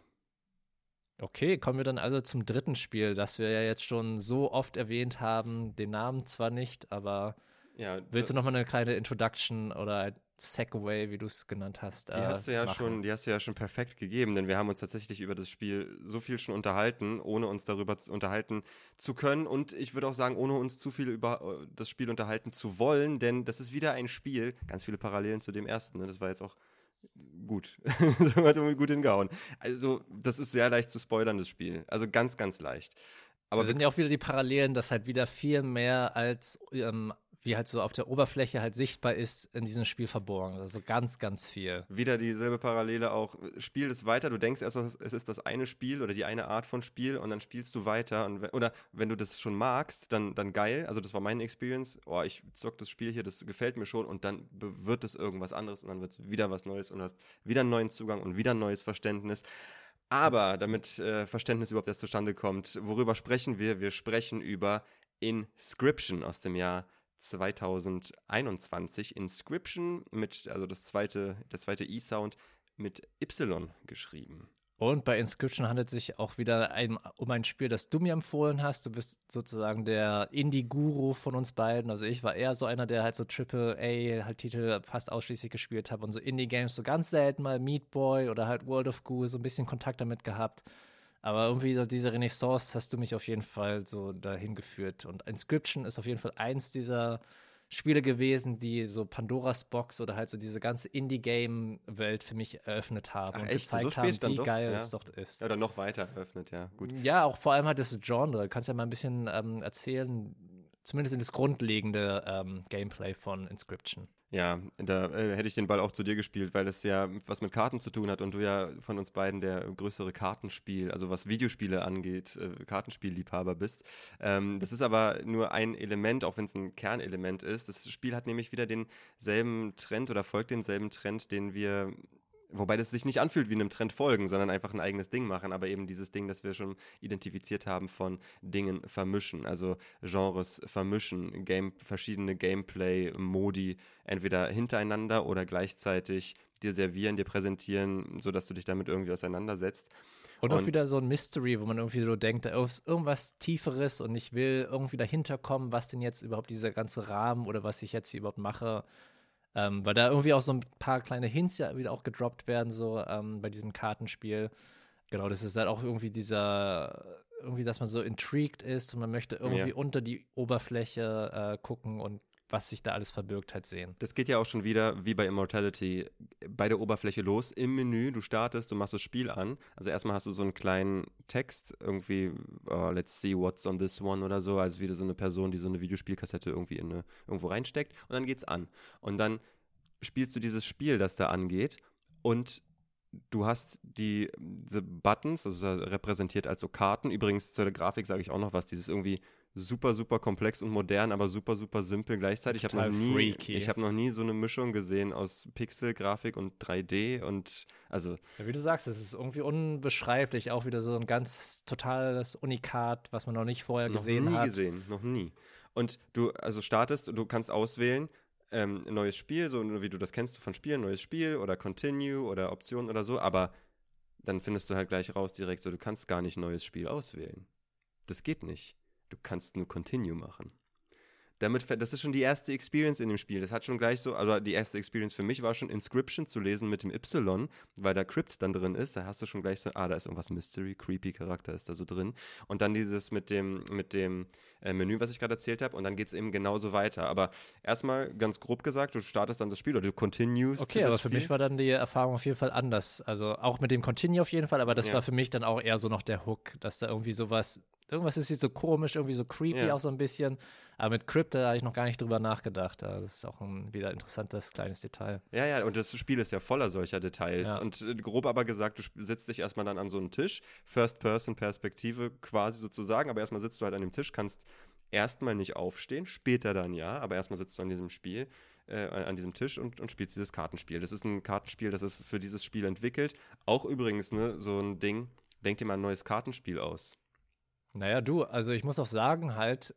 Speaker 2: Okay, kommen wir dann also zum dritten Spiel, das wir ja jetzt schon so oft erwähnt haben. Den Namen zwar nicht, aber ja, willst du noch mal eine kleine Introduction oder Segway, wie du es genannt hast.
Speaker 1: Die hast du ja machen. schon, die hast du ja schon perfekt gegeben, denn wir haben uns tatsächlich über das Spiel so viel schon unterhalten, ohne uns darüber zu unterhalten zu können und ich würde auch sagen, ohne uns zu viel über äh, das Spiel unterhalten zu wollen, denn das ist wieder ein Spiel, ganz viele Parallelen zu dem ersten, ne? das war jetzt auch gut. das hat gut hingehauen. Also, das ist sehr leicht zu spoilern, das Spiel. Also ganz, ganz leicht.
Speaker 2: Aber da sind ja auch wieder die Parallelen, dass halt wieder viel mehr als ähm, wie halt so auf der Oberfläche halt sichtbar ist, in diesem Spiel verborgen. Also ganz, ganz viel.
Speaker 1: Wieder dieselbe Parallele auch. Spiel es weiter, du denkst erst, es ist das eine Spiel oder die eine Art von Spiel und dann spielst du weiter. Und, oder wenn du das schon magst, dann, dann geil. Also das war meine Experience. Oh, ich zock das Spiel hier, das gefällt mir schon und dann wird es irgendwas anderes und dann wird es wieder was Neues und hast wieder einen neuen Zugang und wieder ein neues Verständnis. Aber damit äh, Verständnis überhaupt erst zustande kommt, worüber sprechen wir? Wir sprechen über Inscription aus dem Jahr 2021 Inscription mit, also das zweite, der zweite E-Sound mit Y geschrieben.
Speaker 2: Und bei Inscription handelt es sich auch wieder ein, um ein Spiel, das du mir empfohlen hast. Du bist sozusagen der Indie-Guru von uns beiden. Also ich war eher so einer, der halt so Triple-A halt Titel fast ausschließlich gespielt hat und so Indie-Games so ganz selten mal Meat Boy oder halt World of Goo so ein bisschen Kontakt damit gehabt. Aber irgendwie diese Renaissance hast du mich auf jeden Fall so dahin geführt. Und Inscription ist auf jeden Fall eins dieser Spiele gewesen, die so Pandoras Box oder halt so diese ganze Indie-Game-Welt für mich eröffnet haben
Speaker 1: Ach,
Speaker 2: und
Speaker 1: echt?
Speaker 2: gezeigt
Speaker 1: so
Speaker 2: haben, wie
Speaker 1: doch?
Speaker 2: geil
Speaker 1: ja.
Speaker 2: es doch ist.
Speaker 1: Ja, oder noch weiter eröffnet, ja. Gut.
Speaker 2: Ja, auch vor allem halt das Genre. Du kannst ja mal ein bisschen ähm, erzählen, zumindest in das grundlegende ähm, Gameplay von Inscription.
Speaker 1: Ja, da äh, hätte ich den Ball auch zu dir gespielt, weil es ja was mit Karten zu tun hat und du ja von uns beiden der größere Kartenspiel, also was Videospiele angeht, äh, Kartenspielliebhaber bist. Ähm, das ist aber nur ein Element, auch wenn es ein Kernelement ist. Das Spiel hat nämlich wieder denselben Trend oder folgt denselben Trend, den wir Wobei das sich nicht anfühlt wie einem Trend folgen, sondern einfach ein eigenes Ding machen, aber eben dieses Ding, das wir schon identifiziert haben von Dingen vermischen, also Genres vermischen, Game, verschiedene Gameplay-Modi entweder hintereinander oder gleichzeitig dir servieren, dir präsentieren, sodass du dich damit irgendwie auseinandersetzt.
Speaker 2: Und, und auch wieder so ein Mystery, wo man irgendwie so denkt, da ist irgendwas Tieferes und ich will irgendwie dahinter kommen, was denn jetzt überhaupt dieser ganze Rahmen oder was ich jetzt hier überhaupt mache, ähm, weil da irgendwie auch so ein paar kleine Hints ja wieder auch gedroppt werden, so ähm, bei diesem Kartenspiel. Genau, das ist halt auch irgendwie dieser, irgendwie, dass man so intrigued ist und man möchte irgendwie ja. unter die Oberfläche äh, gucken und was sich da alles verbirgt, halt sehen.
Speaker 1: Das geht ja auch schon wieder, wie bei Immortality, bei der Oberfläche los. Im Menü, du startest, du machst das Spiel an. Also erstmal hast du so einen kleinen Text, irgendwie, uh, let's see what's on this one oder so. Also wieder so eine Person, die so eine Videospielkassette irgendwie in eine, irgendwo reinsteckt. Und dann geht's an. Und dann spielst du dieses Spiel, das da angeht. Und du hast die, diese Buttons, also repräsentiert als so Karten. Übrigens zur Grafik sage ich auch noch was, dieses irgendwie super, super komplex und modern, aber super, super simpel gleichzeitig. Ich habe noch, nie, hab noch nie so eine Mischung gesehen aus Pixel-Grafik und 3D und also.
Speaker 2: Ja, wie du sagst, es ist irgendwie unbeschreiblich, auch wieder so ein ganz totales Unikat, was man noch nicht vorher gesehen
Speaker 1: hat.
Speaker 2: Noch
Speaker 1: nie gesehen, noch nie. Und du also startest, du kannst auswählen, ähm, neues Spiel, so wie du das kennst von Spielen, neues Spiel oder Continue oder Option oder so, aber dann findest du halt gleich raus direkt so, du kannst gar nicht neues Spiel auswählen. Das geht nicht. Du kannst nur Continue machen damit, das ist schon die erste Experience in dem Spiel. Das hat schon gleich so, also die erste Experience für mich war schon Inscription zu lesen mit dem Y, weil da Crypt dann drin ist. Da hast du schon gleich so, ah, da ist irgendwas Mystery, creepy Charakter ist da so drin. Und dann dieses mit dem, mit dem äh, Menü, was ich gerade erzählt habe. Und dann geht es eben genauso weiter. Aber erstmal ganz grob gesagt, du startest dann das Spiel oder du continues.
Speaker 2: Okay, aber für Spiel. mich war dann die Erfahrung auf jeden Fall anders. Also auch mit dem Continue auf jeden Fall, aber das ja. war für mich dann auch eher so noch der Hook, dass da irgendwie sowas irgendwas ist jetzt so komisch, irgendwie so creepy ja. auch so ein bisschen. Aber mit Crypt, da habe ich noch gar nicht drüber nachgedacht. Das ist auch ein wieder interessantes kleines Detail.
Speaker 1: Ja, ja, und das Spiel ist ja voller solcher Details. Ja. Und äh, grob aber gesagt, du setzt dich erstmal dann an so einen Tisch, First-Person-Perspektive quasi sozusagen, aber erstmal sitzt du halt an dem Tisch, kannst erstmal nicht aufstehen, später dann ja, aber erstmal sitzt du an diesem Spiel. Äh, an diesem Tisch und, und spielst dieses Kartenspiel. Das ist ein Kartenspiel, das ist für dieses Spiel entwickelt. Auch übrigens, ne, so ein Ding, denk dir mal ein neues Kartenspiel aus.
Speaker 2: Naja, du, also ich muss auch sagen, halt,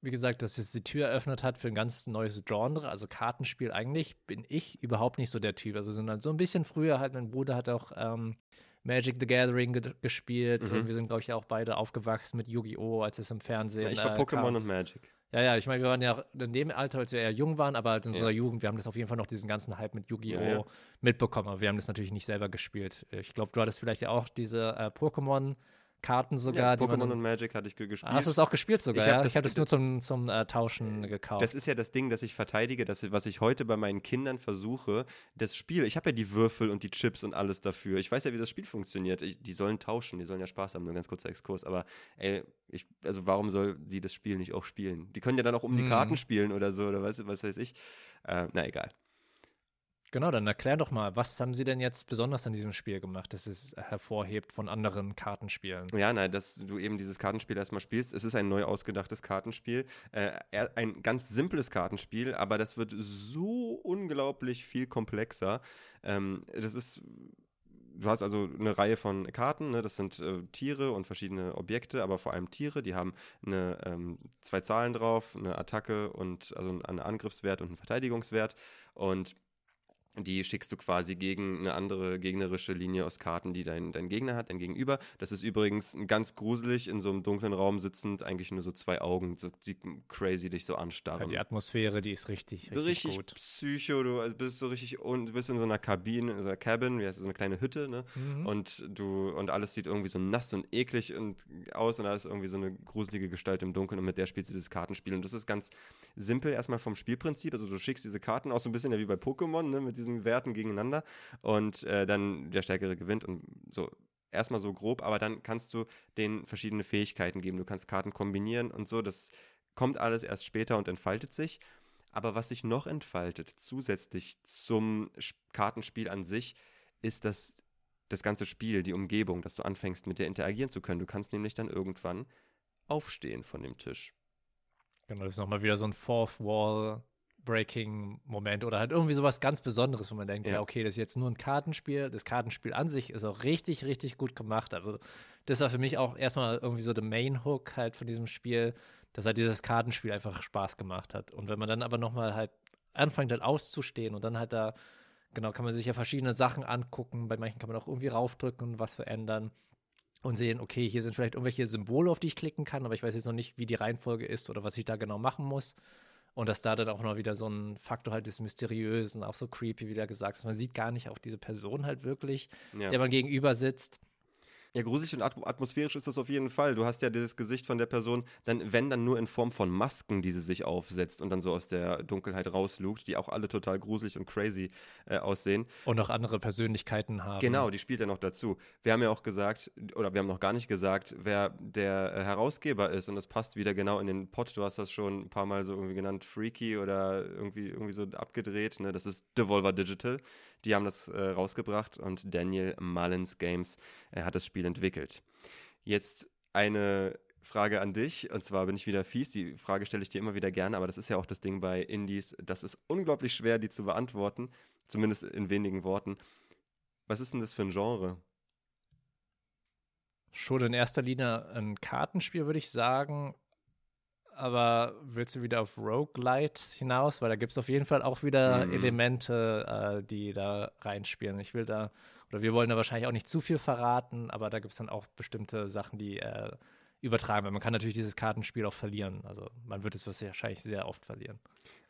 Speaker 2: wie gesagt, dass es die Tür eröffnet hat für ein ganz neues Genre, also Kartenspiel. Eigentlich bin ich überhaupt nicht so der Typ. Also halt so ein bisschen früher halt, mein Bruder hat auch ähm, Magic the Gathering ge gespielt mhm. und wir sind, glaube ich, auch beide aufgewachsen mit Yu-Gi-Oh!, als es im Fernsehen. Ja,
Speaker 1: ich war äh, Pokémon und Magic.
Speaker 2: Ja, ja, ich meine, wir waren ja in dem Alter, als wir eher jung waren, aber halt in unserer ja. Jugend, wir haben das auf jeden Fall noch diesen ganzen Hype mit Yu-Gi-Oh! Ja, ja. mitbekommen, aber wir haben das natürlich nicht selber gespielt. Ich glaube, du hattest vielleicht ja auch diese äh, Pokémon- Karten sogar.
Speaker 1: Ja, Pokémon und Magic hatte ich gespielt.
Speaker 2: hast du es auch gespielt sogar? Ich habe ja? das, hab nur zum, zum äh, Tauschen gekauft.
Speaker 1: Das ist ja das Ding, das ich verteidige, das, was ich heute bei meinen Kindern versuche. Das Spiel, ich habe ja die Würfel und die Chips und alles dafür. Ich weiß ja, wie das Spiel funktioniert. Ich, die sollen tauschen, die sollen ja Spaß haben, nur ein ganz kurzer Exkurs. Aber ey, ich, also warum soll die das Spiel nicht auch spielen? Die können ja dann auch um die mhm. Karten spielen oder so, oder was, was weiß ich. Äh, na egal.
Speaker 2: Genau, dann erklär doch mal, was haben Sie denn jetzt besonders an diesem Spiel gemacht, das es hervorhebt von anderen Kartenspielen?
Speaker 1: Ja, nein, dass du eben dieses Kartenspiel erstmal spielst. Es ist ein neu ausgedachtes Kartenspiel. Äh, ein ganz simples Kartenspiel, aber das wird so unglaublich viel komplexer. Ähm, das ist du hast also eine Reihe von Karten, ne? das sind äh, Tiere und verschiedene Objekte, aber vor allem Tiere, die haben eine, ähm, zwei Zahlen drauf, eine Attacke und also einen Angriffswert und einen Verteidigungswert. Und die schickst du quasi gegen eine andere gegnerische Linie aus Karten, die dein, dein Gegner hat, dein Gegenüber. Das ist übrigens ganz gruselig, in so einem dunklen Raum sitzend, eigentlich nur so zwei Augen, so, die crazy dich so anstarren. Ja,
Speaker 2: die Atmosphäre, die ist richtig, richtig,
Speaker 1: richtig gut. psycho, du bist so richtig, und du bist in so einer Kabine, in so einer Cabin, wie heißt das, so eine kleine Hütte, ne? Mhm. Und du, und alles sieht irgendwie so nass und eklig und aus und da ist irgendwie so eine gruselige Gestalt im Dunkeln und mit der spielst du dieses Kartenspiel. Und das ist ganz simpel erstmal vom Spielprinzip, also du schickst diese Karten auch so ein bisschen ja wie bei Pokémon, ne, mit diesen Werten gegeneinander und äh, dann der Stärkere gewinnt und so. Erstmal so grob, aber dann kannst du denen verschiedene Fähigkeiten geben. Du kannst Karten kombinieren und so. Das kommt alles erst später und entfaltet sich. Aber was sich noch entfaltet, zusätzlich zum Kartenspiel an sich, ist das, das ganze Spiel, die Umgebung, dass du anfängst, mit der interagieren zu können. Du kannst nämlich dann irgendwann aufstehen von dem Tisch.
Speaker 2: Genau, das ist nochmal wieder so ein Fourth Wall Breaking-Moment oder halt irgendwie sowas ganz Besonderes, wo man denkt, ja. ja. okay, das ist jetzt nur ein Kartenspiel. Das Kartenspiel an sich ist auch richtig, richtig gut gemacht. Also, das war für mich auch erstmal irgendwie so der Main-Hook halt von diesem Spiel, dass halt dieses Kartenspiel einfach Spaß gemacht hat. Und wenn man dann aber nochmal halt anfängt, halt auszustehen und dann halt da, genau, kann man sich ja verschiedene Sachen angucken. Bei manchen kann man auch irgendwie raufdrücken und was verändern und sehen, okay, hier sind vielleicht irgendwelche Symbole, auf die ich klicken kann, aber ich weiß jetzt noch nicht, wie die Reihenfolge ist oder was ich da genau machen muss. Und dass da dann auch noch wieder so ein Faktor halt des Mysteriösen, auch so creepy, wie der gesagt ist. Man sieht gar nicht auch diese Person halt wirklich, ja. der man gegenüber sitzt.
Speaker 1: Ja, gruselig und atmosphärisch ist das auf jeden Fall. Du hast ja dieses Gesicht von der Person, dann, wenn dann nur in Form von Masken, die sie sich aufsetzt und dann so aus der Dunkelheit rauslugt, die auch alle total gruselig und crazy äh, aussehen.
Speaker 2: Und auch andere Persönlichkeiten haben.
Speaker 1: Genau, die spielt ja noch dazu. Wir haben ja auch gesagt, oder wir haben noch gar nicht gesagt, wer der äh, Herausgeber ist und das passt wieder genau in den Pot. Du hast das schon ein paar Mal so irgendwie genannt, Freaky oder irgendwie, irgendwie so abgedreht. Ne? Das ist Devolver Digital. Die haben das äh, rausgebracht und Daniel Mullins Games äh, hat das Spiel entwickelt. Jetzt eine Frage an dich, und zwar bin ich wieder fies, die Frage stelle ich dir immer wieder gerne, aber das ist ja auch das Ding bei Indies, das ist unglaublich schwer, die zu beantworten, zumindest in wenigen Worten. Was ist denn das für ein Genre?
Speaker 2: Schon in erster Linie ein Kartenspiel, würde ich sagen. Aber willst du wieder auf Roguelite hinaus? Weil da gibt es auf jeden Fall auch wieder mhm. Elemente, äh, die da reinspielen. Ich will da, oder wir wollen da wahrscheinlich auch nicht zu viel verraten, aber da gibt es dann auch bestimmte Sachen, die äh, übertragen werden. Man kann natürlich dieses Kartenspiel auch verlieren. Also man wird es wahrscheinlich sehr oft verlieren.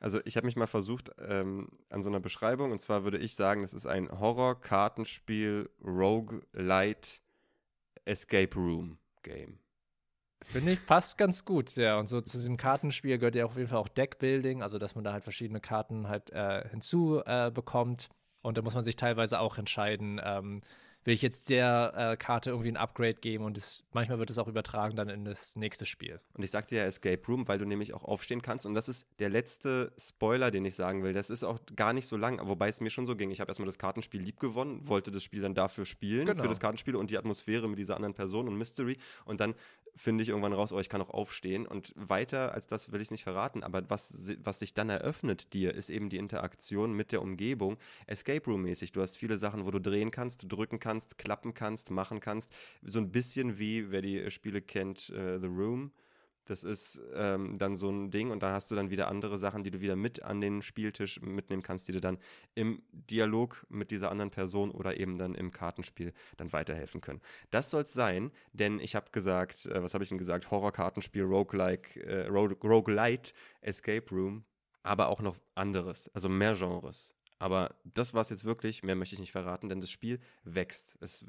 Speaker 1: Also ich habe mich mal versucht ähm, an so einer Beschreibung, und zwar würde ich sagen, das ist ein Horror-Kartenspiel Roguelite Escape Room Game.
Speaker 2: Finde ich, passt ganz gut, ja. Und so zu diesem Kartenspiel gehört ja auf jeden Fall auch Deckbuilding, also dass man da halt verschiedene Karten halt äh, hinzubekommt. Äh, und da muss man sich teilweise auch entscheiden, ähm, will ich jetzt der äh, Karte irgendwie ein Upgrade geben und das, manchmal wird es auch übertragen dann in das nächste Spiel.
Speaker 1: Und ich sagte ja Escape Room, weil du nämlich auch aufstehen kannst und das ist der letzte Spoiler, den ich sagen will. Das ist auch gar nicht so lang, wobei es mir schon so ging. Ich habe erstmal das Kartenspiel lieb gewonnen, wollte das Spiel dann dafür spielen, genau. für das Kartenspiel und die Atmosphäre mit dieser anderen Person und Mystery und dann finde ich irgendwann raus, oh, ich kann auch aufstehen. Und weiter als das will ich es nicht verraten, aber was, was sich dann eröffnet dir, ist eben die Interaktion mit der Umgebung, Escape Room-mäßig. Du hast viele Sachen, wo du drehen kannst, drücken kannst, klappen kannst, machen kannst. So ein bisschen wie, wer die Spiele kennt, uh, The Room das ist ähm, dann so ein Ding und da hast du dann wieder andere Sachen, die du wieder mit an den Spieltisch mitnehmen kannst, die dir dann im Dialog mit dieser anderen Person oder eben dann im Kartenspiel dann weiterhelfen können. Das soll es sein, denn ich habe gesagt, äh, was habe ich denn gesagt? Horror-Kartenspiel, Roguelike, äh, Roguelite, Escape Room, aber auch noch anderes, also mehr Genres. Aber das war es jetzt wirklich, mehr möchte ich nicht verraten, denn das Spiel wächst. Es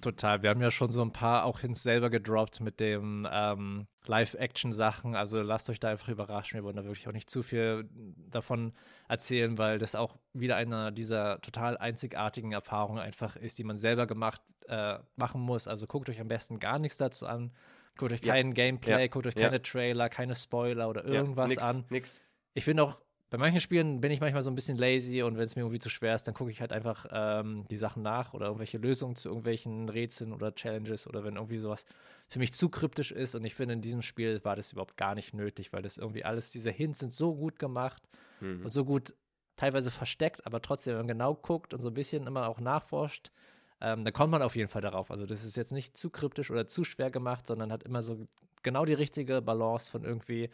Speaker 2: Total. Wir haben ja schon so ein paar auch Hints selber gedroppt mit dem ähm, Live-Action-Sachen. Also lasst euch da einfach überraschen. Wir wollen da wirklich auch nicht zu viel davon erzählen, weil das auch wieder eine dieser total einzigartigen Erfahrungen einfach ist, die man selber gemacht äh, machen muss. Also guckt euch am besten gar nichts dazu an. Guckt euch ja. kein Gameplay, ja. guckt euch keine Trailer, keine Spoiler oder irgendwas
Speaker 1: nix,
Speaker 2: an.
Speaker 1: Nix.
Speaker 2: Ich finde auch bei manchen Spielen bin ich manchmal so ein bisschen lazy und wenn es mir irgendwie zu schwer ist, dann gucke ich halt einfach ähm, die Sachen nach oder irgendwelche Lösungen zu irgendwelchen Rätseln oder Challenges oder wenn irgendwie sowas für mich zu kryptisch ist. Und ich finde, in diesem Spiel war das überhaupt gar nicht nötig, weil das irgendwie alles, diese Hints sind so gut gemacht mhm. und so gut teilweise versteckt, aber trotzdem, wenn man genau guckt und so ein bisschen immer auch nachforscht, ähm, dann kommt man auf jeden Fall darauf. Also das ist jetzt nicht zu kryptisch oder zu schwer gemacht, sondern hat immer so genau die richtige Balance von irgendwie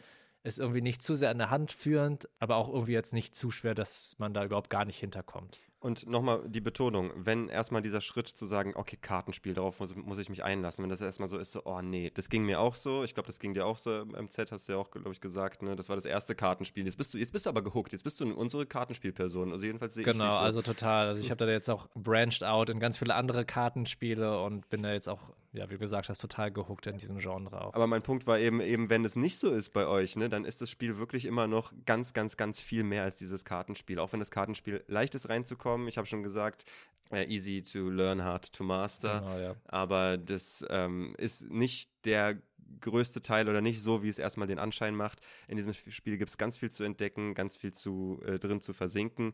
Speaker 2: ist irgendwie nicht zu sehr an der Hand führend, aber auch irgendwie jetzt nicht zu schwer, dass man da überhaupt gar nicht hinterkommt.
Speaker 1: Und nochmal die Betonung, wenn erstmal dieser Schritt zu sagen, okay, Kartenspiel, darauf muss, muss ich mich einlassen, wenn das erstmal so ist, so, oh nee, das ging mir auch so, ich glaube, das ging dir auch so im Z, hast du ja auch, glaube ich, gesagt, ne? Das war das erste Kartenspiel. Jetzt bist du, jetzt bist du aber gehuckt, jetzt bist du unsere Kartenspielperson. Also jedenfalls sehe
Speaker 2: genau,
Speaker 1: ich
Speaker 2: Genau, so. also total. Also ich habe da jetzt auch branched out in ganz viele andere Kartenspiele und bin da jetzt auch, ja, wie du gesagt hast, total gehuckt in diesem Genre auch.
Speaker 1: Aber mein Punkt war eben, eben, wenn es nicht so ist bei euch, ne, dann ist das Spiel wirklich immer noch ganz, ganz, ganz viel mehr als dieses Kartenspiel. Auch wenn das Kartenspiel leicht ist reinzukommen, ich habe schon gesagt, gesagt, äh, easy to learn, hard to master. Genau, ja. Aber das ähm, ist nicht der größte Teil oder nicht so, wie es erstmal den Anschein macht. In diesem Spiel gibt es ganz viel zu entdecken, ganz viel zu, äh, drin zu versinken.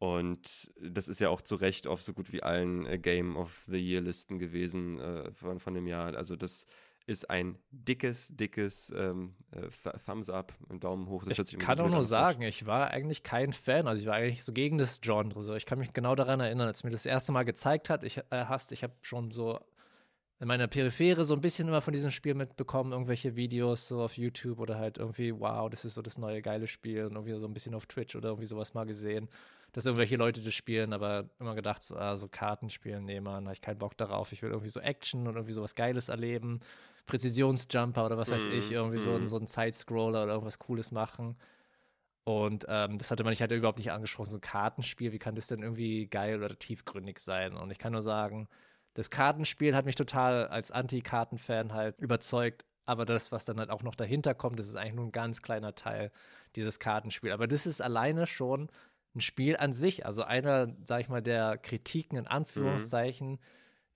Speaker 1: Und das ist ja auch zu Recht auf so gut wie allen äh, Game of the Year Listen gewesen äh, von, von dem Jahr. Also das ist ein dickes, dickes ähm, äh, Thumbs up, Daumen hoch.
Speaker 2: Das ich kann auch nur sagen, ich war eigentlich kein Fan. Also ich war eigentlich so gegen das Genre. So. Ich kann mich genau daran erinnern, als mir das erste Mal gezeigt hat, ich äh, hast, ich habe schon so in meiner Peripherie so ein bisschen immer von diesem Spiel mitbekommen, irgendwelche Videos so auf YouTube oder halt irgendwie, wow, das ist so das neue geile Spiel und irgendwie so ein bisschen auf Twitch oder irgendwie sowas mal gesehen, dass irgendwelche Leute das spielen, aber immer gedacht, so, ah, so Kartenspielen, nee, man, habe ich keinen Bock darauf. Ich will irgendwie so Action und irgendwie sowas Geiles erleben. Präzisionsjumper oder was weiß mm, ich, irgendwie mm. so, mhm. so ein Sidescroller oder irgendwas Cooles machen. Und ähm, das hatte man nicht halt überhaupt nicht angesprochen, so ein Kartenspiel, wie kann das denn irgendwie geil oder tiefgründig sein? Und ich kann nur sagen, das Kartenspiel hat mich total als Anti-Karten-Fan halt überzeugt. Aber das, was dann halt auch noch dahinter kommt, das ist eigentlich nur ein ganz kleiner Teil dieses Kartenspiels. Aber das ist alleine schon ein Spiel an sich. Also einer, sag ich mal, der Kritiken in Anführungszeichen, mhm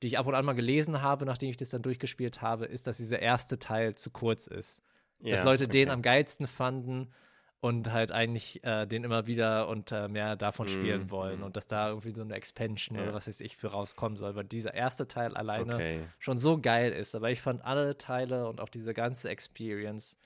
Speaker 2: die ich ab und an mal gelesen habe, nachdem ich das dann durchgespielt habe, ist, dass dieser erste Teil zu kurz ist. Ja, dass Leute okay. den am geilsten fanden und halt eigentlich äh, den immer wieder und äh, mehr davon mm, spielen wollen mm. und dass da irgendwie so eine Expansion ja. oder was weiß ich für rauskommen soll, weil dieser erste Teil alleine okay. schon so geil ist. Aber ich fand alle Teile und auch diese ganze Experience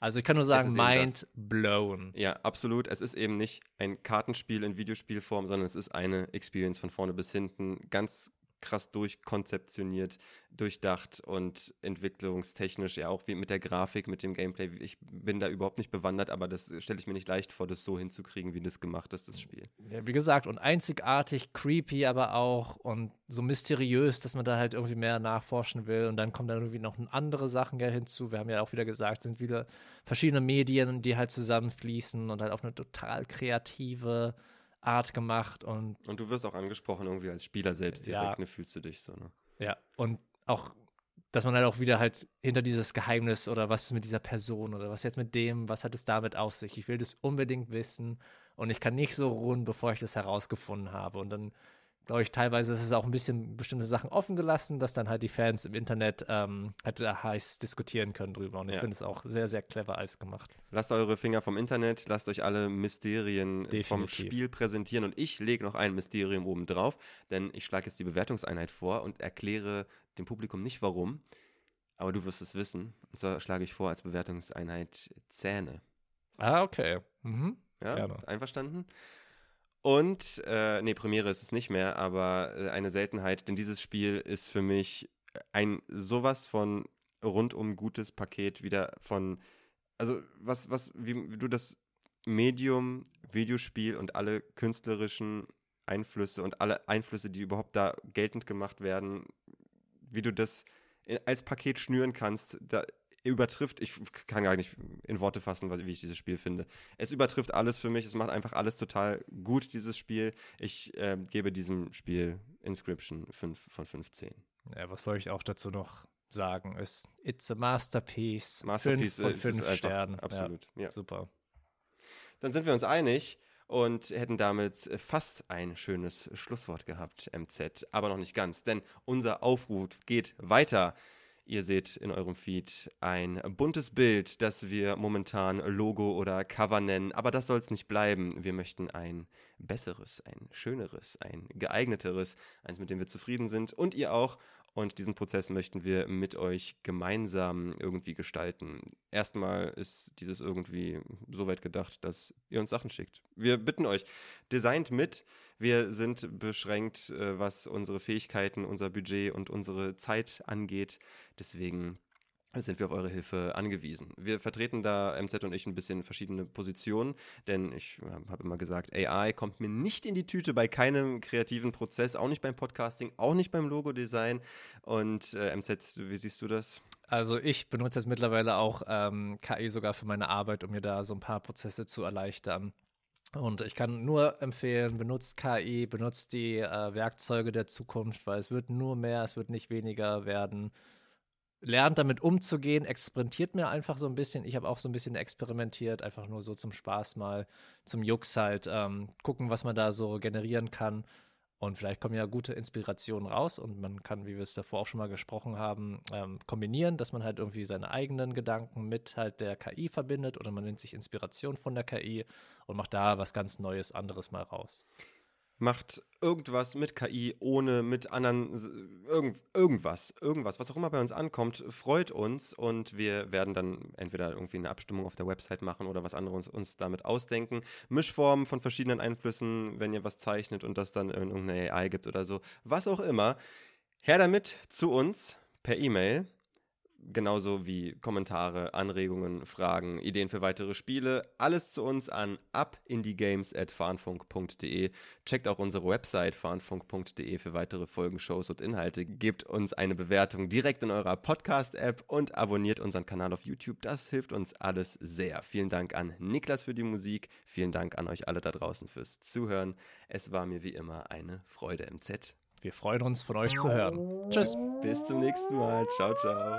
Speaker 2: also ich kann nur sagen, mind blown.
Speaker 1: Ja, absolut. Es ist eben nicht ein Kartenspiel in Videospielform, sondern es ist eine Experience von vorne bis hinten. Ganz krass durchkonzeptioniert, durchdacht und entwicklungstechnisch ja auch wie mit der Grafik, mit dem Gameplay. Ich bin da überhaupt nicht bewandert, aber das stelle ich mir nicht leicht vor, das so hinzukriegen, wie das gemacht ist, das Spiel.
Speaker 2: Ja, wie gesagt, und einzigartig, creepy aber auch und so mysteriös, dass man da halt irgendwie mehr nachforschen will. Und dann kommen dann irgendwie noch andere Sachen ja hinzu. Wir haben ja auch wieder gesagt, sind wieder verschiedene Medien, die halt zusammenfließen und halt auf eine total kreative Art gemacht und
Speaker 1: und du wirst auch angesprochen irgendwie als Spieler selbst direkt, ja. ne, fühlst du dich so, ne?
Speaker 2: Ja, und auch dass man halt auch wieder halt hinter dieses Geheimnis oder was ist mit dieser Person oder was jetzt mit dem, was hat es damit auf sich? Ich will das unbedingt wissen und ich kann nicht so ruhen, bevor ich das herausgefunden habe und dann glaube ich, teilweise ist es auch ein bisschen bestimmte Sachen offen gelassen, dass dann halt die Fans im Internet ähm, halt heiß diskutieren können drüber. Und ich ja. finde es auch sehr, sehr clever alles gemacht.
Speaker 1: Lasst eure Finger vom Internet, lasst euch alle Mysterien Definitiv. vom Spiel präsentieren. Und ich lege noch ein Mysterium oben drauf, denn ich schlage jetzt die Bewertungseinheit vor und erkläre dem Publikum nicht warum. Aber du wirst es wissen. Und zwar schlage ich vor als Bewertungseinheit Zähne.
Speaker 2: Ah, okay. Mhm.
Speaker 1: Ja, Gerne. einverstanden? Und, äh, nee, Premiere ist es nicht mehr, aber äh, eine Seltenheit, denn dieses Spiel ist für mich ein sowas von rundum gutes Paket wieder von, also was, was, wie, wie du das Medium, Videospiel und alle künstlerischen Einflüsse und alle Einflüsse, die überhaupt da geltend gemacht werden, wie du das als Paket schnüren kannst, da übertrifft, ich kann gar nicht in Worte fassen, wie ich dieses Spiel finde. Es übertrifft alles für mich, es macht einfach alles total gut, dieses Spiel. Ich äh, gebe diesem Spiel Inscription 5 von 15.
Speaker 2: Ja, was soll ich auch dazu noch sagen? Es, it's a masterpiece. Masterpiece fünf von fünf Sternen.
Speaker 1: Absolut, ja, ja.
Speaker 2: Super.
Speaker 1: Dann sind wir uns einig und hätten damit fast ein schönes Schlusswort gehabt, MZ. Aber noch nicht ganz, denn unser Aufruf geht weiter. Ihr seht in eurem Feed ein buntes Bild, das wir momentan Logo oder Cover nennen, aber das soll es nicht bleiben. Wir möchten ein besseres, ein schöneres, ein geeigneteres, eins, mit dem wir zufrieden sind und ihr auch. Und diesen Prozess möchten wir mit euch gemeinsam irgendwie gestalten. Erstmal ist dieses irgendwie so weit gedacht, dass ihr uns Sachen schickt. Wir bitten euch, designt mit. Wir sind beschränkt, äh, was unsere Fähigkeiten, unser Budget und unsere Zeit angeht. Deswegen sind wir auf eure Hilfe angewiesen. Wir vertreten da MZ und ich ein bisschen verschiedene Positionen, denn ich äh, habe immer gesagt, AI kommt mir nicht in die Tüte bei keinem kreativen Prozess, auch nicht beim Podcasting, auch nicht beim Logodesign. Und äh, MZ, wie siehst du das?
Speaker 2: Also ich benutze jetzt mittlerweile auch ähm, KI sogar für meine Arbeit, um mir da so ein paar Prozesse zu erleichtern. Und ich kann nur empfehlen, benutzt KI, benutzt die äh, Werkzeuge der Zukunft, weil es wird nur mehr, es wird nicht weniger werden lernt damit umzugehen, experimentiert mir einfach so ein bisschen. Ich habe auch so ein bisschen experimentiert, einfach nur so zum Spaß mal, zum Jux halt, ähm, gucken, was man da so generieren kann. Und vielleicht kommen ja gute Inspirationen raus und man kann, wie wir es davor auch schon mal gesprochen haben, ähm, kombinieren, dass man halt irgendwie seine eigenen Gedanken mit halt der KI verbindet oder man nimmt sich Inspiration von der KI und macht da was ganz Neues, anderes mal raus
Speaker 1: macht irgendwas mit KI, ohne mit anderen, irgend, irgendwas, irgendwas, was auch immer bei uns ankommt, freut uns und wir werden dann entweder irgendwie eine Abstimmung auf der Website machen oder was anderes uns damit ausdenken. Mischformen von verschiedenen Einflüssen, wenn ihr was zeichnet und das dann in irgendeine AI gibt oder so, was auch immer. Her damit zu uns per E-Mail genauso wie Kommentare, Anregungen, Fragen, Ideen für weitere Spiele. Alles zu uns an abindiegames.farnfunk.de. Checkt auch unsere Website farnfunk.de für weitere Folgen, Shows und Inhalte. Gebt uns eine Bewertung direkt in eurer Podcast-App und abonniert unseren Kanal auf YouTube. Das hilft uns alles sehr. Vielen Dank an Niklas für die Musik. Vielen Dank an euch alle da draußen fürs Zuhören. Es war mir wie immer eine Freude, MZ.
Speaker 2: Wir freuen uns, von euch zu hören. Tschüss.
Speaker 1: Bis zum nächsten Mal. Ciao, ciao.